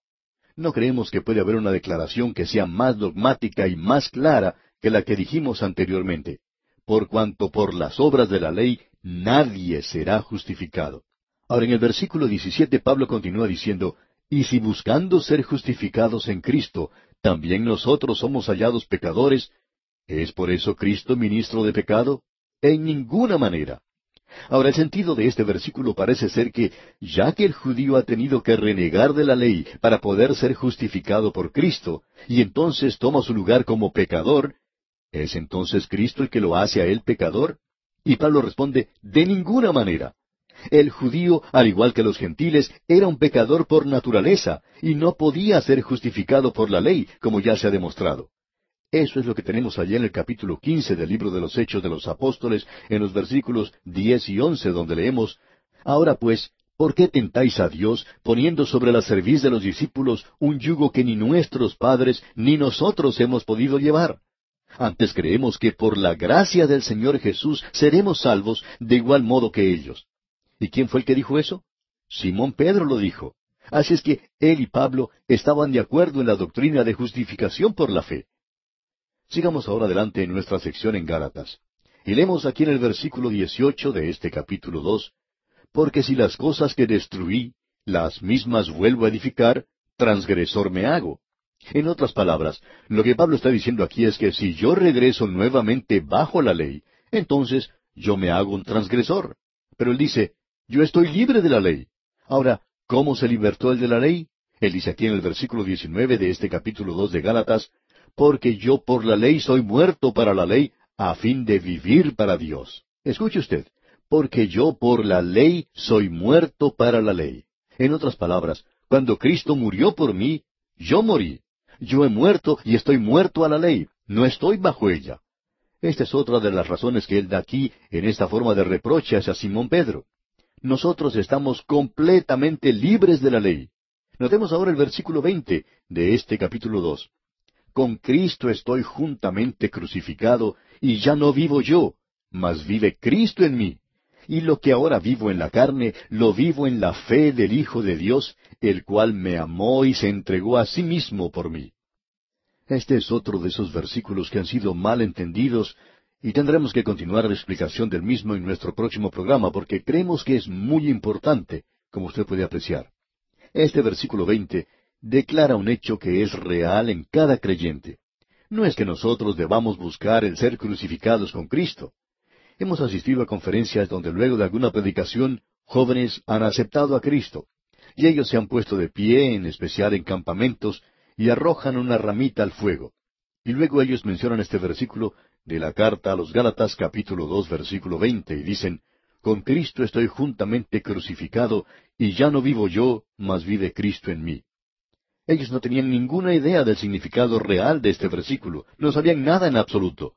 No creemos que puede haber una declaración que sea más dogmática y más clara que la que dijimos anteriormente, por cuanto por las obras de la ley nadie será justificado. Ahora en el versículo 17 Pablo continúa diciendo, Y si buscando ser justificados en Cristo, también nosotros somos hallados pecadores, ¿Es por eso Cristo ministro de pecado? En ninguna manera. Ahora el sentido de este versículo parece ser que, ya que el judío ha tenido que renegar de la ley para poder ser justificado por Cristo, y entonces toma su lugar como pecador, ¿es entonces Cristo el que lo hace a él pecador? Y Pablo responde, de ninguna manera. El judío, al igual que los gentiles, era un pecador por naturaleza, y no podía ser justificado por la ley, como ya se ha demostrado. Eso es lo que tenemos allá en el capítulo quince del libro de los Hechos de los Apóstoles, en los versículos diez y once, donde leemos Ahora pues, ¿por qué tentáis a Dios, poniendo sobre la cerviz de los discípulos un yugo que ni nuestros padres ni nosotros hemos podido llevar? Antes creemos que por la gracia del Señor Jesús seremos salvos de igual modo que ellos. ¿Y quién fue el que dijo eso? Simón Pedro lo dijo. Así es que él y Pablo estaban de acuerdo en la doctrina de justificación por la fe. Sigamos ahora adelante en nuestra sección en Gálatas. Y leemos aquí en el versículo 18 de este capítulo 2, Porque si las cosas que destruí, las mismas vuelvo a edificar, transgresor me hago. En otras palabras, lo que Pablo está diciendo aquí es que si yo regreso nuevamente bajo la ley, entonces yo me hago un transgresor. Pero él dice, yo estoy libre de la ley. Ahora, ¿cómo se libertó él de la ley? Él dice aquí en el versículo 19 de este capítulo 2 de Gálatas, porque yo por la ley soy muerto para la ley, a fin de vivir para Dios. Escuche usted, porque yo por la ley soy muerto para la ley. En otras palabras, cuando Cristo murió por mí, yo morí. Yo he muerto y estoy muerto a la ley, no estoy bajo ella. Esta es otra de las razones que él da aquí en esta forma de reproche hacia Simón Pedro. Nosotros estamos completamente libres de la ley. Notemos ahora el versículo veinte de este capítulo dos. Con Cristo estoy juntamente crucificado, y ya no vivo yo, mas vive Cristo en mí. Y lo que ahora vivo en la carne, lo vivo en la fe del Hijo de Dios, el cual me amó y se entregó a sí mismo por mí. Este es otro de esos versículos que han sido mal entendidos y tendremos que continuar la explicación del mismo en nuestro próximo programa porque creemos que es muy importante, como usted puede apreciar. Este versículo 20 declara un hecho que es real en cada creyente. No es que nosotros debamos buscar el ser crucificados con Cristo. Hemos asistido a conferencias donde luego de alguna predicación jóvenes han aceptado a Cristo, y ellos se han puesto de pie, en especial en campamentos, y arrojan una ramita al fuego. Y luego ellos mencionan este versículo de la carta a los Gálatas capítulo dos versículo veinte y dicen, Con Cristo estoy juntamente crucificado, y ya no vivo yo, mas vive Cristo en mí. Ellos no tenían ninguna idea del significado real de este versículo, no sabían nada en absoluto.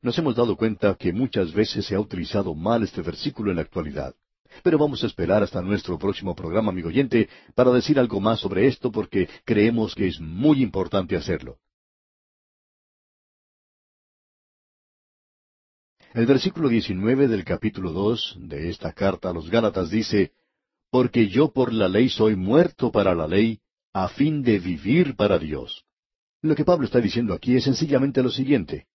Nos hemos dado cuenta que muchas veces se ha utilizado mal este versículo en la actualidad. Pero vamos a esperar hasta nuestro próximo programa, amigo oyente, para decir algo más sobre esto porque creemos que es muy importante hacerlo. El versículo 19 del capítulo 2 de esta carta a los Gálatas dice, Porque yo por la ley soy muerto para la ley, a fin de vivir para Dios. Lo que Pablo está diciendo aquí es sencillamente lo siguiente.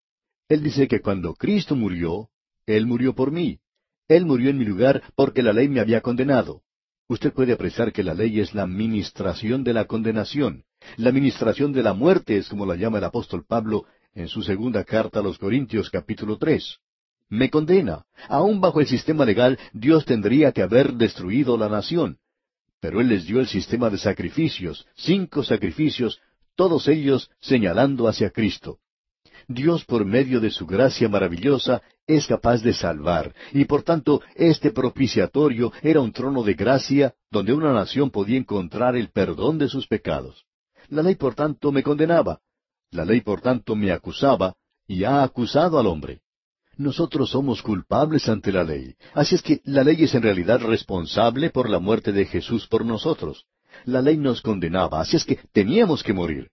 Él dice que cuando Cristo murió, Él murió por mí. Él murió en mi lugar porque la ley me había condenado. Usted puede apreciar que la ley es la ministración de la condenación. La ministración de la muerte es como la llama el apóstol Pablo en su segunda carta a los Corintios capítulo tres. Me condena. Aún bajo el sistema legal, Dios tendría que haber destruido la nación. Pero Él les dio el sistema de sacrificios, cinco sacrificios, todos ellos señalando hacia Cristo. Dios por medio de su gracia maravillosa es capaz de salvar, y por tanto este propiciatorio era un trono de gracia donde una nación podía encontrar el perdón de sus pecados. La ley por tanto me condenaba, la ley por tanto me acusaba, y ha acusado al hombre. Nosotros somos culpables ante la ley. Así es que la ley es en realidad responsable por la muerte de Jesús por nosotros. La ley nos condenaba, así es que teníamos que morir.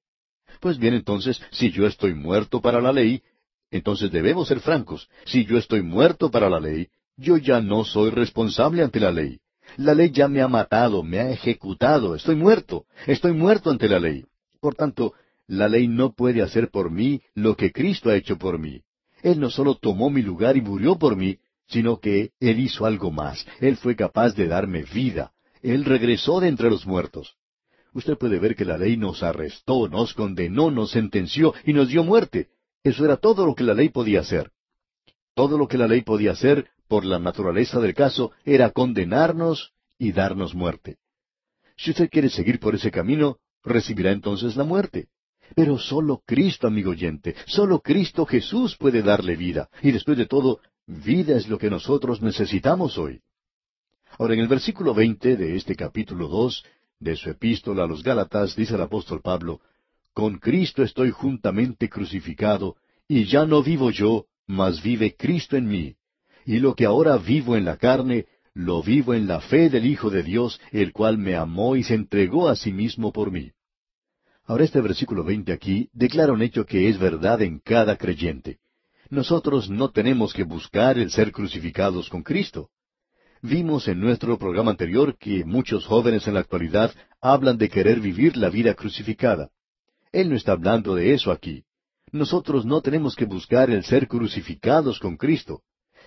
Pues bien, entonces, si yo estoy muerto para la ley, entonces debemos ser francos. Si yo estoy muerto para la ley, yo ya no soy responsable ante la ley. La ley ya me ha matado, me ha ejecutado, estoy muerto, estoy muerto ante la ley. Por tanto, la ley no puede hacer por mí lo que Cristo ha hecho por mí. Él no solo tomó mi lugar y murió por mí, sino que Él hizo algo más. Él fue capaz de darme vida. Él regresó de entre los muertos. Usted puede ver que la ley nos arrestó, nos condenó, nos sentenció y nos dio muerte. Eso era todo lo que la ley podía hacer. Todo lo que la ley podía hacer, por la naturaleza del caso, era condenarnos y darnos muerte. Si usted quiere seguir por ese camino, recibirá entonces la muerte. Pero solo Cristo, amigo oyente, solo Cristo Jesús puede darle vida. Y después de todo, vida es lo que nosotros necesitamos hoy. Ahora, en el versículo veinte de este capítulo dos de su epístola a los Gálatas, dice el apóstol Pablo, Con Cristo estoy juntamente crucificado, y ya no vivo yo, mas vive Cristo en mí. Y lo que ahora vivo en la carne, lo vivo en la fe del Hijo de Dios, el cual me amó y se entregó a sí mismo por mí. Ahora este versículo veinte aquí declara un hecho que es verdad en cada creyente. Nosotros no tenemos que buscar el ser crucificados con Cristo. Vimos en nuestro programa anterior que muchos jóvenes en la actualidad hablan de querer vivir la vida crucificada. Él no está hablando de eso aquí. Nosotros no tenemos que buscar el ser crucificados con Cristo.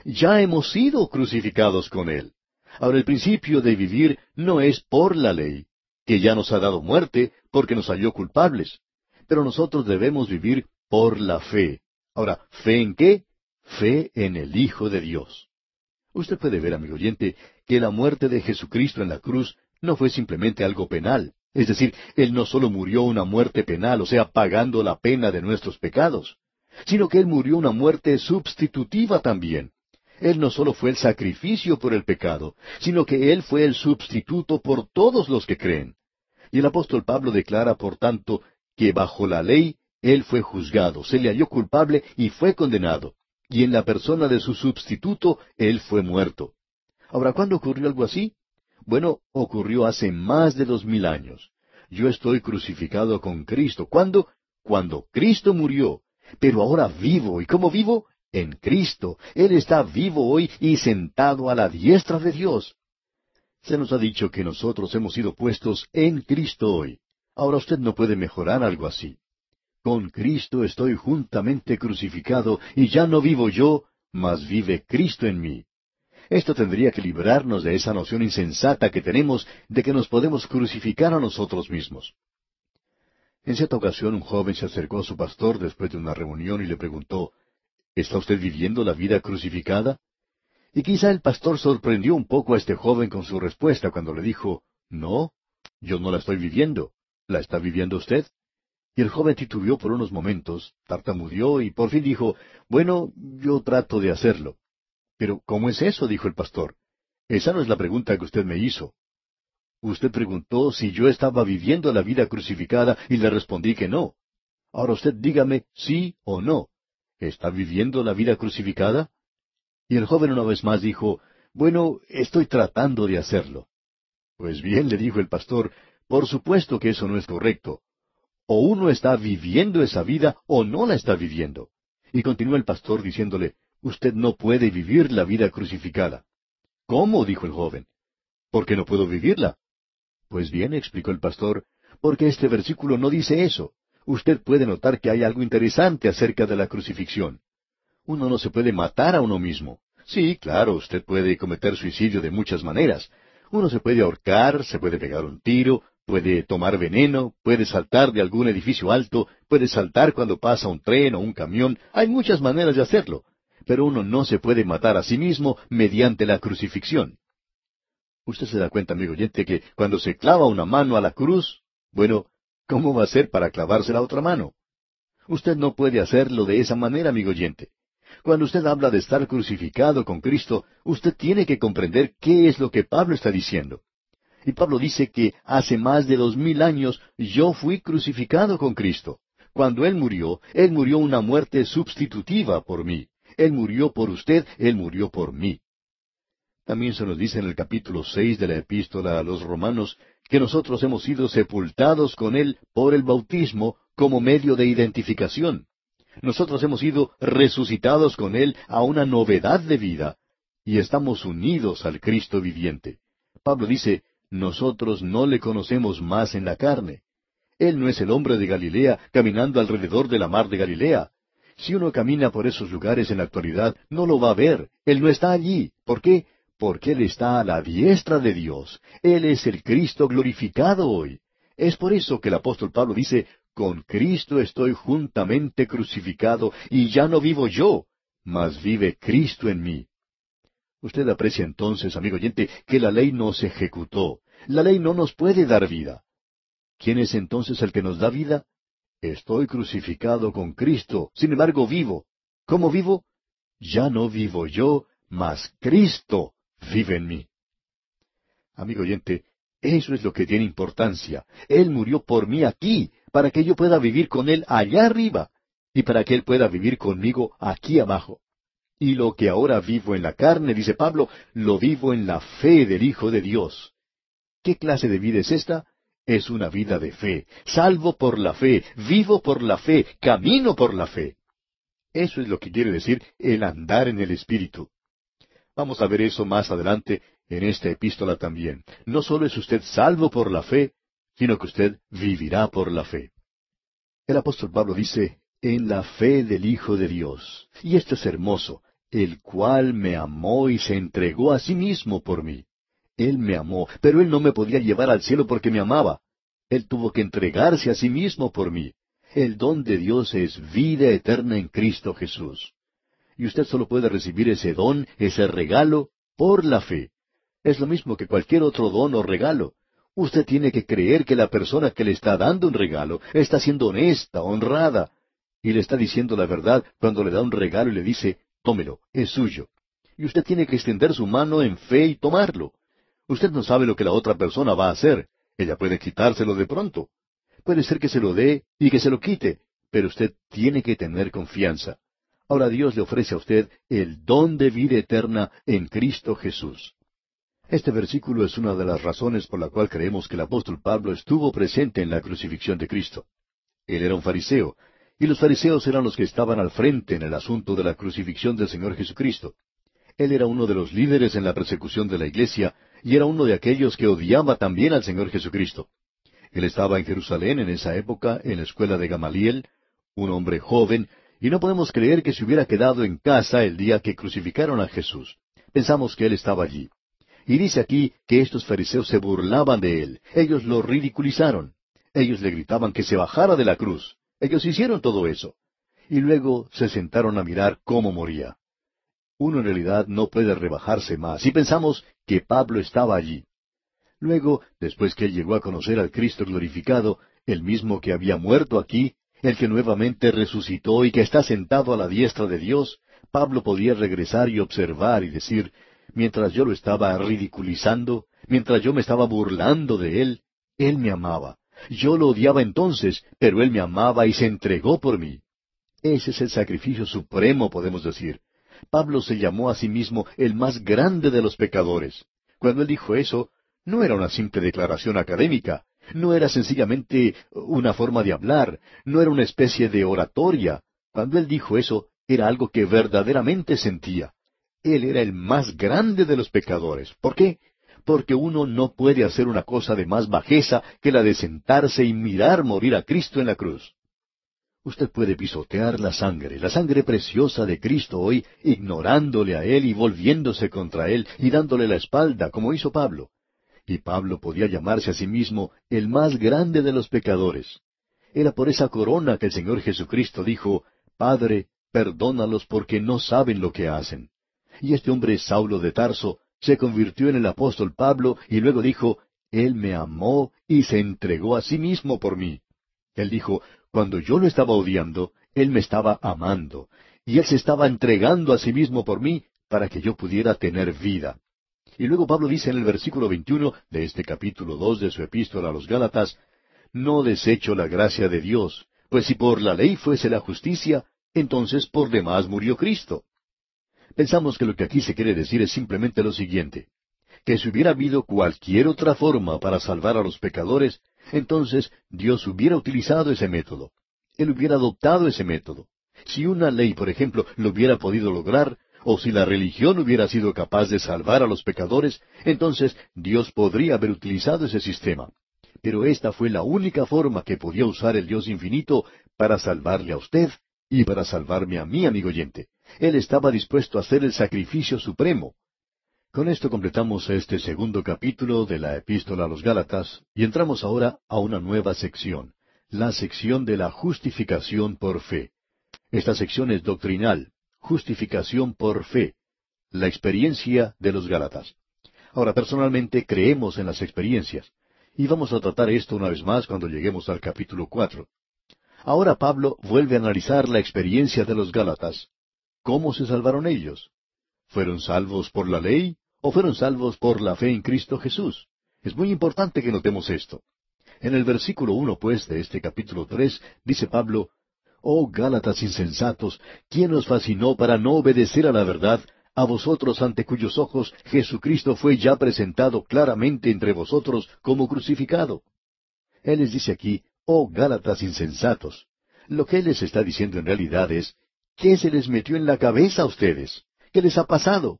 Ya hemos sido crucificados con Él. Ahora el principio de vivir no es por la ley, que ya nos ha dado muerte porque nos halló culpables. Pero nosotros debemos vivir por la fe. Ahora, ¿fe en qué? Fe en el Hijo de Dios. Usted puede ver, amigo oyente, que la muerte de Jesucristo en la cruz no fue simplemente algo penal. Es decir, Él no solo murió una muerte penal, o sea, pagando la pena de nuestros pecados, sino que Él murió una muerte sustitutiva también. Él no solo fue el sacrificio por el pecado, sino que Él fue el sustituto por todos los que creen. Y el apóstol Pablo declara, por tanto, que bajo la ley Él fue juzgado, se le halló culpable y fue condenado. Y en la persona de su sustituto Él fue muerto. Ahora, ¿cuándo ocurrió algo así? Bueno, ocurrió hace más de dos mil años. Yo estoy crucificado con Cristo. ¿Cuándo? Cuando Cristo murió. Pero ahora vivo. ¿Y cómo vivo? En Cristo. Él está vivo hoy y sentado a la diestra de Dios. Se nos ha dicho que nosotros hemos sido puestos en Cristo hoy. Ahora usted no puede mejorar algo así. Con Cristo estoy juntamente crucificado y ya no vivo yo, mas vive Cristo en mí. Esto tendría que librarnos de esa noción insensata que tenemos de que nos podemos crucificar a nosotros mismos. En cierta ocasión un joven se acercó a su pastor después de una reunión y le preguntó, ¿Está usted viviendo la vida crucificada? Y quizá el pastor sorprendió un poco a este joven con su respuesta cuando le dijo, No, yo no la estoy viviendo. ¿La está viviendo usted? Y el joven titubeó por unos momentos, tartamudeó y por fin dijo, Bueno, yo trato de hacerlo. Pero, ¿cómo es eso? dijo el pastor. Esa no es la pregunta que usted me hizo. Usted preguntó si yo estaba viviendo la vida crucificada y le respondí que no. Ahora usted dígame sí o no. ¿Está viviendo la vida crucificada? Y el joven una vez más dijo, Bueno, estoy tratando de hacerlo. Pues bien, le dijo el pastor, por supuesto que eso no es correcto. O uno está viviendo esa vida o no la está viviendo. Y continuó el pastor diciéndole, Usted no puede vivir la vida crucificada. ¿Cómo? dijo el joven. ¿Por qué no puedo vivirla? Pues bien, explicó el pastor, porque este versículo no dice eso. Usted puede notar que hay algo interesante acerca de la crucifixión. Uno no se puede matar a uno mismo. Sí, claro, usted puede cometer suicidio de muchas maneras. Uno se puede ahorcar, se puede pegar un tiro, puede tomar veneno, puede saltar de algún edificio alto, puede saltar cuando pasa un tren o un camión. Hay muchas maneras de hacerlo pero uno no se puede matar a sí mismo mediante la crucifixión. Usted se da cuenta, amigo oyente, que cuando se clava una mano a la cruz, bueno, ¿cómo va a ser para clavarse la otra mano? Usted no puede hacerlo de esa manera, amigo oyente. Cuando usted habla de estar crucificado con Cristo, usted tiene que comprender qué es lo que Pablo está diciendo. Y Pablo dice que hace más de dos mil años yo fui crucificado con Cristo. Cuando Él murió, Él murió una muerte sustitutiva por mí. Él murió por usted, Él murió por mí. También se nos dice en el capítulo seis de la epístola a los romanos que nosotros hemos sido sepultados con Él por el bautismo como medio de identificación. Nosotros hemos sido resucitados con Él a una novedad de vida y estamos unidos al Cristo viviente. Pablo dice, nosotros no le conocemos más en la carne. Él no es el hombre de Galilea caminando alrededor de la mar de Galilea. Si uno camina por esos lugares en la actualidad, no lo va a ver. Él no está allí. ¿Por qué? Porque Él está a la diestra de Dios. Él es el Cristo glorificado hoy. Es por eso que el apóstol Pablo dice, con Cristo estoy juntamente crucificado, y ya no vivo yo, mas vive Cristo en mí. Usted aprecia entonces, amigo oyente, que la ley no se ejecutó. La ley no nos puede dar vida. ¿Quién es entonces el que nos da vida? Estoy crucificado con Cristo, sin embargo vivo. ¿Cómo vivo? Ya no vivo yo, mas Cristo vive en mí. Amigo oyente, eso es lo que tiene importancia. Él murió por mí aquí, para que yo pueda vivir con Él allá arriba, y para que Él pueda vivir conmigo aquí abajo. Y lo que ahora vivo en la carne, dice Pablo, lo vivo en la fe del Hijo de Dios. ¿Qué clase de vida es esta? es una vida de fe, salvo por la fe, vivo por la fe, camino por la fe. Eso es lo que quiere decir el andar en el Espíritu. Vamos a ver eso más adelante en esta epístola también. No solo es usted salvo por la fe, sino que usted vivirá por la fe. El apóstol Pablo dice, en la fe del Hijo de Dios. Y esto es hermoso, el cual me amó y se entregó a sí mismo por mí. Él me amó, pero Él no me podía llevar al cielo porque me amaba. Él tuvo que entregarse a sí mismo por mí. El don de Dios es vida eterna en Cristo Jesús. Y usted solo puede recibir ese don, ese regalo, por la fe. Es lo mismo que cualquier otro don o regalo. Usted tiene que creer que la persona que le está dando un regalo está siendo honesta, honrada, y le está diciendo la verdad cuando le da un regalo y le dice, tómelo, es suyo. Y usted tiene que extender su mano en fe y tomarlo. Usted no sabe lo que la otra persona va a hacer. Ella puede quitárselo de pronto. Puede ser que se lo dé y que se lo quite, pero usted tiene que tener confianza. Ahora Dios le ofrece a usted el don de vida eterna en Cristo Jesús. Este versículo es una de las razones por la cual creemos que el apóstol Pablo estuvo presente en la crucifixión de Cristo. Él era un fariseo, y los fariseos eran los que estaban al frente en el asunto de la crucifixión del Señor Jesucristo. Él era uno de los líderes en la persecución de la iglesia y era uno de aquellos que odiaba también al Señor Jesucristo. Él estaba en Jerusalén en esa época, en la escuela de Gamaliel, un hombre joven, y no podemos creer que se hubiera quedado en casa el día que crucificaron a Jesús. Pensamos que él estaba allí. Y dice aquí que estos fariseos se burlaban de él, ellos lo ridiculizaron, ellos le gritaban que se bajara de la cruz, ellos hicieron todo eso. Y luego se sentaron a mirar cómo moría. Uno en realidad no puede rebajarse más, y pensamos que Pablo estaba allí. Luego, después que él llegó a conocer al Cristo glorificado, el mismo que había muerto aquí, el que nuevamente resucitó y que está sentado a la diestra de Dios, Pablo podía regresar y observar y decir, mientras yo lo estaba ridiculizando, mientras yo me estaba burlando de él, él me amaba. Yo lo odiaba entonces, pero él me amaba y se entregó por mí. Ese es el sacrificio supremo, podemos decir. Pablo se llamó a sí mismo el más grande de los pecadores. Cuando él dijo eso, no era una simple declaración académica, no era sencillamente una forma de hablar, no era una especie de oratoria. Cuando él dijo eso, era algo que verdaderamente sentía. Él era el más grande de los pecadores. ¿Por qué? Porque uno no puede hacer una cosa de más bajeza que la de sentarse y mirar morir a Cristo en la cruz. Usted puede pisotear la sangre, la sangre preciosa de Cristo hoy, ignorándole a Él y volviéndose contra Él y dándole la espalda, como hizo Pablo y Pablo podía llamarse a sí mismo el más grande de los pecadores. Era por esa corona que el Señor Jesucristo dijo, Padre, perdónalos porque no saben lo que hacen. Y este hombre Saulo de Tarso se convirtió en el apóstol Pablo y luego dijo, Él me amó y se entregó a sí mismo por mí. Él dijo, cuando yo lo estaba odiando, Él me estaba amando, y Él se estaba entregando a sí mismo por mí para que yo pudiera tener vida. Y luego Pablo dice en el versículo 21 de este capítulo 2 de su epístola a los Gálatas, No desecho la gracia de Dios, pues si por la ley fuese la justicia, entonces por demás murió Cristo. Pensamos que lo que aquí se quiere decir es simplemente lo siguiente, que si hubiera habido cualquier otra forma para salvar a los pecadores, entonces Dios hubiera utilizado ese método. Él hubiera adoptado ese método. Si una ley, por ejemplo, lo hubiera podido lograr, o si la religión hubiera sido capaz de salvar a los pecadores, entonces Dios podría haber utilizado ese sistema. Pero esta fue la única forma que podía usar el Dios infinito para salvarle a usted y para salvarme a mí, amigo oyente. Él estaba dispuesto a hacer el sacrificio supremo. Con esto completamos este segundo capítulo de la epístola a los Gálatas y entramos ahora a una nueva sección, la sección de la justificación por fe. Esta sección es doctrinal, justificación por fe, la experiencia de los Gálatas. Ahora, personalmente creemos en las experiencias, y vamos a tratar esto una vez más cuando lleguemos al capítulo cuatro. Ahora Pablo vuelve a analizar la experiencia de los Gálatas. ¿Cómo se salvaron ellos? ¿Fueron salvos por la ley o fueron salvos por la fe en Cristo Jesús? Es muy importante que notemos esto. En el versículo uno, pues, de este capítulo tres, dice Pablo, Oh Gálatas insensatos, ¿quién os fascinó para no obedecer a la verdad, a vosotros ante cuyos ojos Jesucristo fue ya presentado claramente entre vosotros como crucificado? Él les dice aquí, oh Gálatas insensatos. Lo que Él les está diciendo en realidad es, ¿qué se les metió en la cabeza a ustedes? ¿Qué les ha pasado?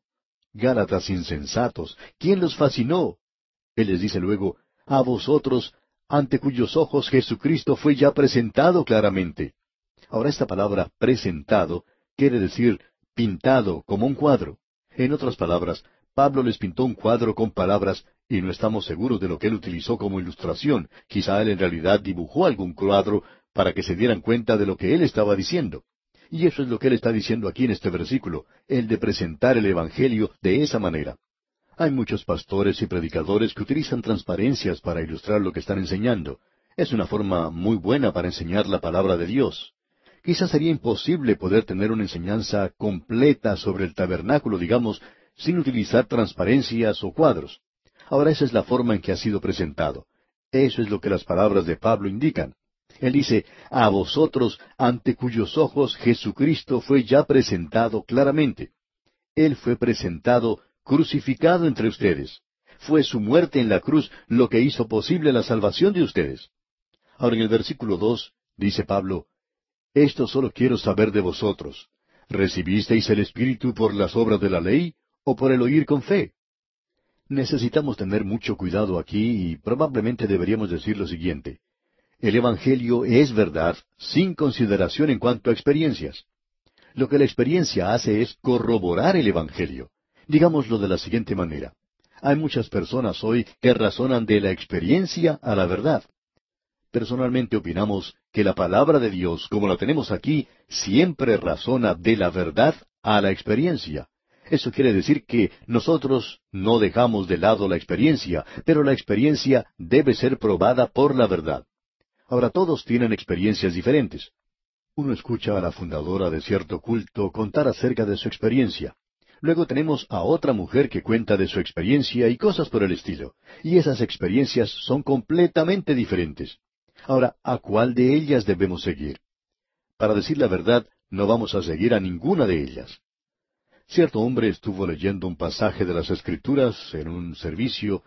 Gálatas insensatos, ¿quién los fascinó? Él les dice luego, a vosotros, ante cuyos ojos Jesucristo fue ya presentado claramente. Ahora esta palabra presentado quiere decir pintado como un cuadro. En otras palabras, Pablo les pintó un cuadro con palabras y no estamos seguros de lo que él utilizó como ilustración. Quizá él en realidad dibujó algún cuadro para que se dieran cuenta de lo que él estaba diciendo. Y eso es lo que él está diciendo aquí en este versículo, el de presentar el Evangelio de esa manera. Hay muchos pastores y predicadores que utilizan transparencias para ilustrar lo que están enseñando. Es una forma muy buena para enseñar la palabra de Dios. Quizás sería imposible poder tener una enseñanza completa sobre el tabernáculo, digamos, sin utilizar transparencias o cuadros. Ahora esa es la forma en que ha sido presentado. Eso es lo que las palabras de Pablo indican. Él dice, a vosotros, ante cuyos ojos Jesucristo fue ya presentado claramente. Él fue presentado crucificado entre ustedes. Fue su muerte en la cruz lo que hizo posible la salvación de ustedes. Ahora en el versículo dos dice Pablo, Esto solo quiero saber de vosotros. ¿Recibisteis el Espíritu por las obras de la ley o por el oír con fe? Necesitamos tener mucho cuidado aquí y probablemente deberíamos decir lo siguiente. El Evangelio es verdad sin consideración en cuanto a experiencias. Lo que la experiencia hace es corroborar el Evangelio. Digámoslo de la siguiente manera. Hay muchas personas hoy que razonan de la experiencia a la verdad. Personalmente opinamos que la palabra de Dios, como la tenemos aquí, siempre razona de la verdad a la experiencia. Eso quiere decir que nosotros no dejamos de lado la experiencia, pero la experiencia debe ser probada por la verdad. Ahora todos tienen experiencias diferentes. Uno escucha a la fundadora de cierto culto contar acerca de su experiencia. Luego tenemos a otra mujer que cuenta de su experiencia y cosas por el estilo. Y esas experiencias son completamente diferentes. Ahora, ¿a cuál de ellas debemos seguir? Para decir la verdad, no vamos a seguir a ninguna de ellas. Cierto hombre estuvo leyendo un pasaje de las Escrituras en un servicio,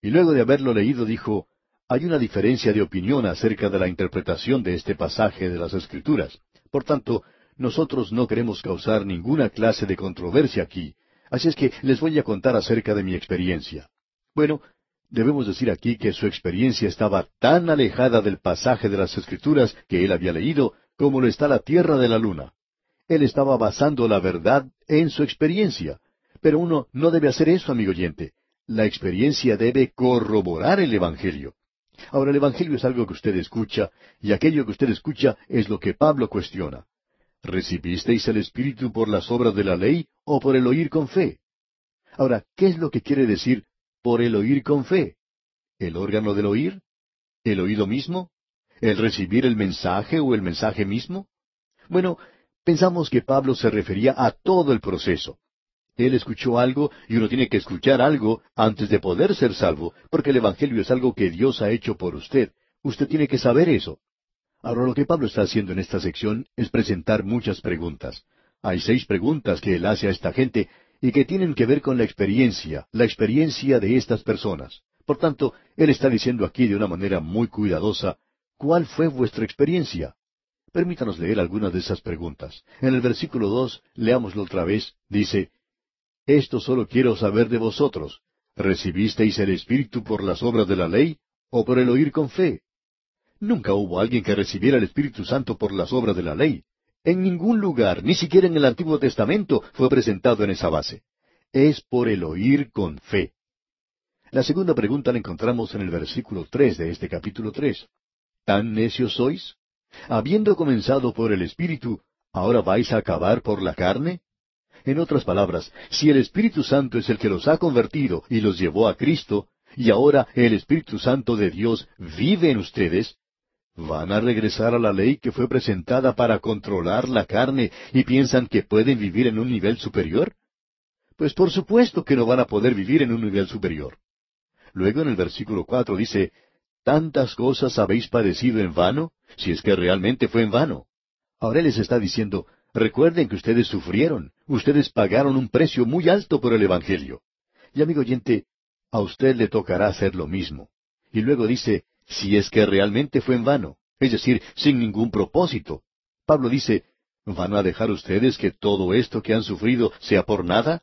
y luego de haberlo leído dijo, hay una diferencia de opinión acerca de la interpretación de este pasaje de las Escrituras. Por tanto, nosotros no queremos causar ninguna clase de controversia aquí, así es que les voy a contar acerca de mi experiencia. Bueno, debemos decir aquí que su experiencia estaba tan alejada del pasaje de las Escrituras que él había leído como lo está la tierra de la luna. Él estaba basando la verdad en su experiencia. Pero uno no debe hacer eso, amigo oyente. La experiencia debe corroborar el Evangelio. Ahora el Evangelio es algo que usted escucha, y aquello que usted escucha es lo que Pablo cuestiona. ¿Recibisteis el Espíritu por las obras de la ley o por el oír con fe? Ahora, ¿qué es lo que quiere decir por el oír con fe? ¿El órgano del oír? ¿El oído mismo? ¿El recibir el mensaje o el mensaje mismo? Bueno, pensamos que Pablo se refería a todo el proceso. Él escuchó algo y uno tiene que escuchar algo antes de poder ser salvo, porque el Evangelio es algo que Dios ha hecho por usted. Usted tiene que saber eso. Ahora lo que Pablo está haciendo en esta sección es presentar muchas preguntas. Hay seis preguntas que él hace a esta gente y que tienen que ver con la experiencia, la experiencia de estas personas. Por tanto, él está diciendo aquí de una manera muy cuidadosa, ¿cuál fue vuestra experiencia? Permítanos leer algunas de esas preguntas. En el versículo dos, leámoslo otra vez, dice, esto solo quiero saber de vosotros. ¿Recibisteis el Espíritu por las obras de la ley o por el oír con fe? Nunca hubo alguien que recibiera el Espíritu Santo por las obras de la ley. En ningún lugar, ni siquiera en el Antiguo Testamento, fue presentado en esa base. Es por el oír con fe. La segunda pregunta la encontramos en el versículo tres de este capítulo tres. ¿Tan necios sois? Habiendo comenzado por el Espíritu, ¿ahora vais a acabar por la carne? En otras palabras, si el Espíritu Santo es el que los ha convertido y los llevó a Cristo, y ahora el Espíritu Santo de Dios vive en ustedes, ¿van a regresar a la ley que fue presentada para controlar la carne y piensan que pueden vivir en un nivel superior? Pues por supuesto que no van a poder vivir en un nivel superior. Luego en el versículo cuatro dice, ¿Tantas cosas habéis padecido en vano? Si es que realmente fue en vano. Ahora les está diciendo, Recuerden que ustedes sufrieron, ustedes pagaron un precio muy alto por el Evangelio. Y amigo oyente, a usted le tocará hacer lo mismo. Y luego dice, si es que realmente fue en vano, es decir, sin ningún propósito. Pablo dice, ¿van a dejar ustedes que todo esto que han sufrido sea por nada?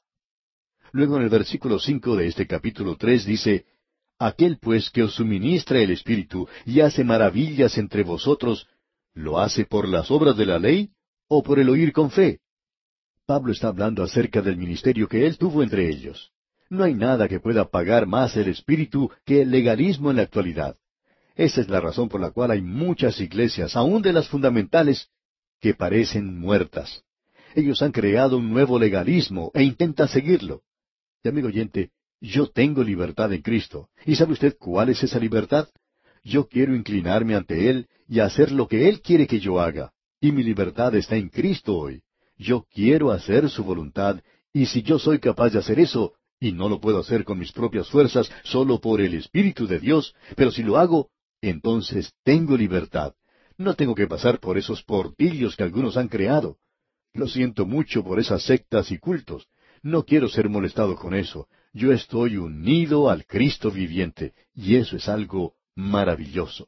Luego en el versículo cinco de este capítulo tres dice, Aquel pues que os suministra el Espíritu y hace maravillas entre vosotros, ¿lo hace por las obras de la ley o por el oír con fe. Pablo está hablando acerca del ministerio que él tuvo entre ellos. No hay nada que pueda pagar más el espíritu que el legalismo en la actualidad. Esa es la razón por la cual hay muchas iglesias, aun de las fundamentales, que parecen muertas. Ellos han creado un nuevo legalismo e intentan seguirlo. Y amigo oyente, Yo tengo libertad en Cristo. ¿Y sabe usted cuál es esa libertad? Yo quiero inclinarme ante Él y hacer lo que Él quiere que yo haga. Y mi libertad está en Cristo hoy. Yo quiero hacer su voluntad, y si yo soy capaz de hacer eso, y no lo puedo hacer con mis propias fuerzas, solo por el Espíritu de Dios, pero si lo hago, entonces tengo libertad. No tengo que pasar por esos portillos que algunos han creado. Lo siento mucho por esas sectas y cultos. No quiero ser molestado con eso. Yo estoy unido al Cristo viviente, y eso es algo maravilloso.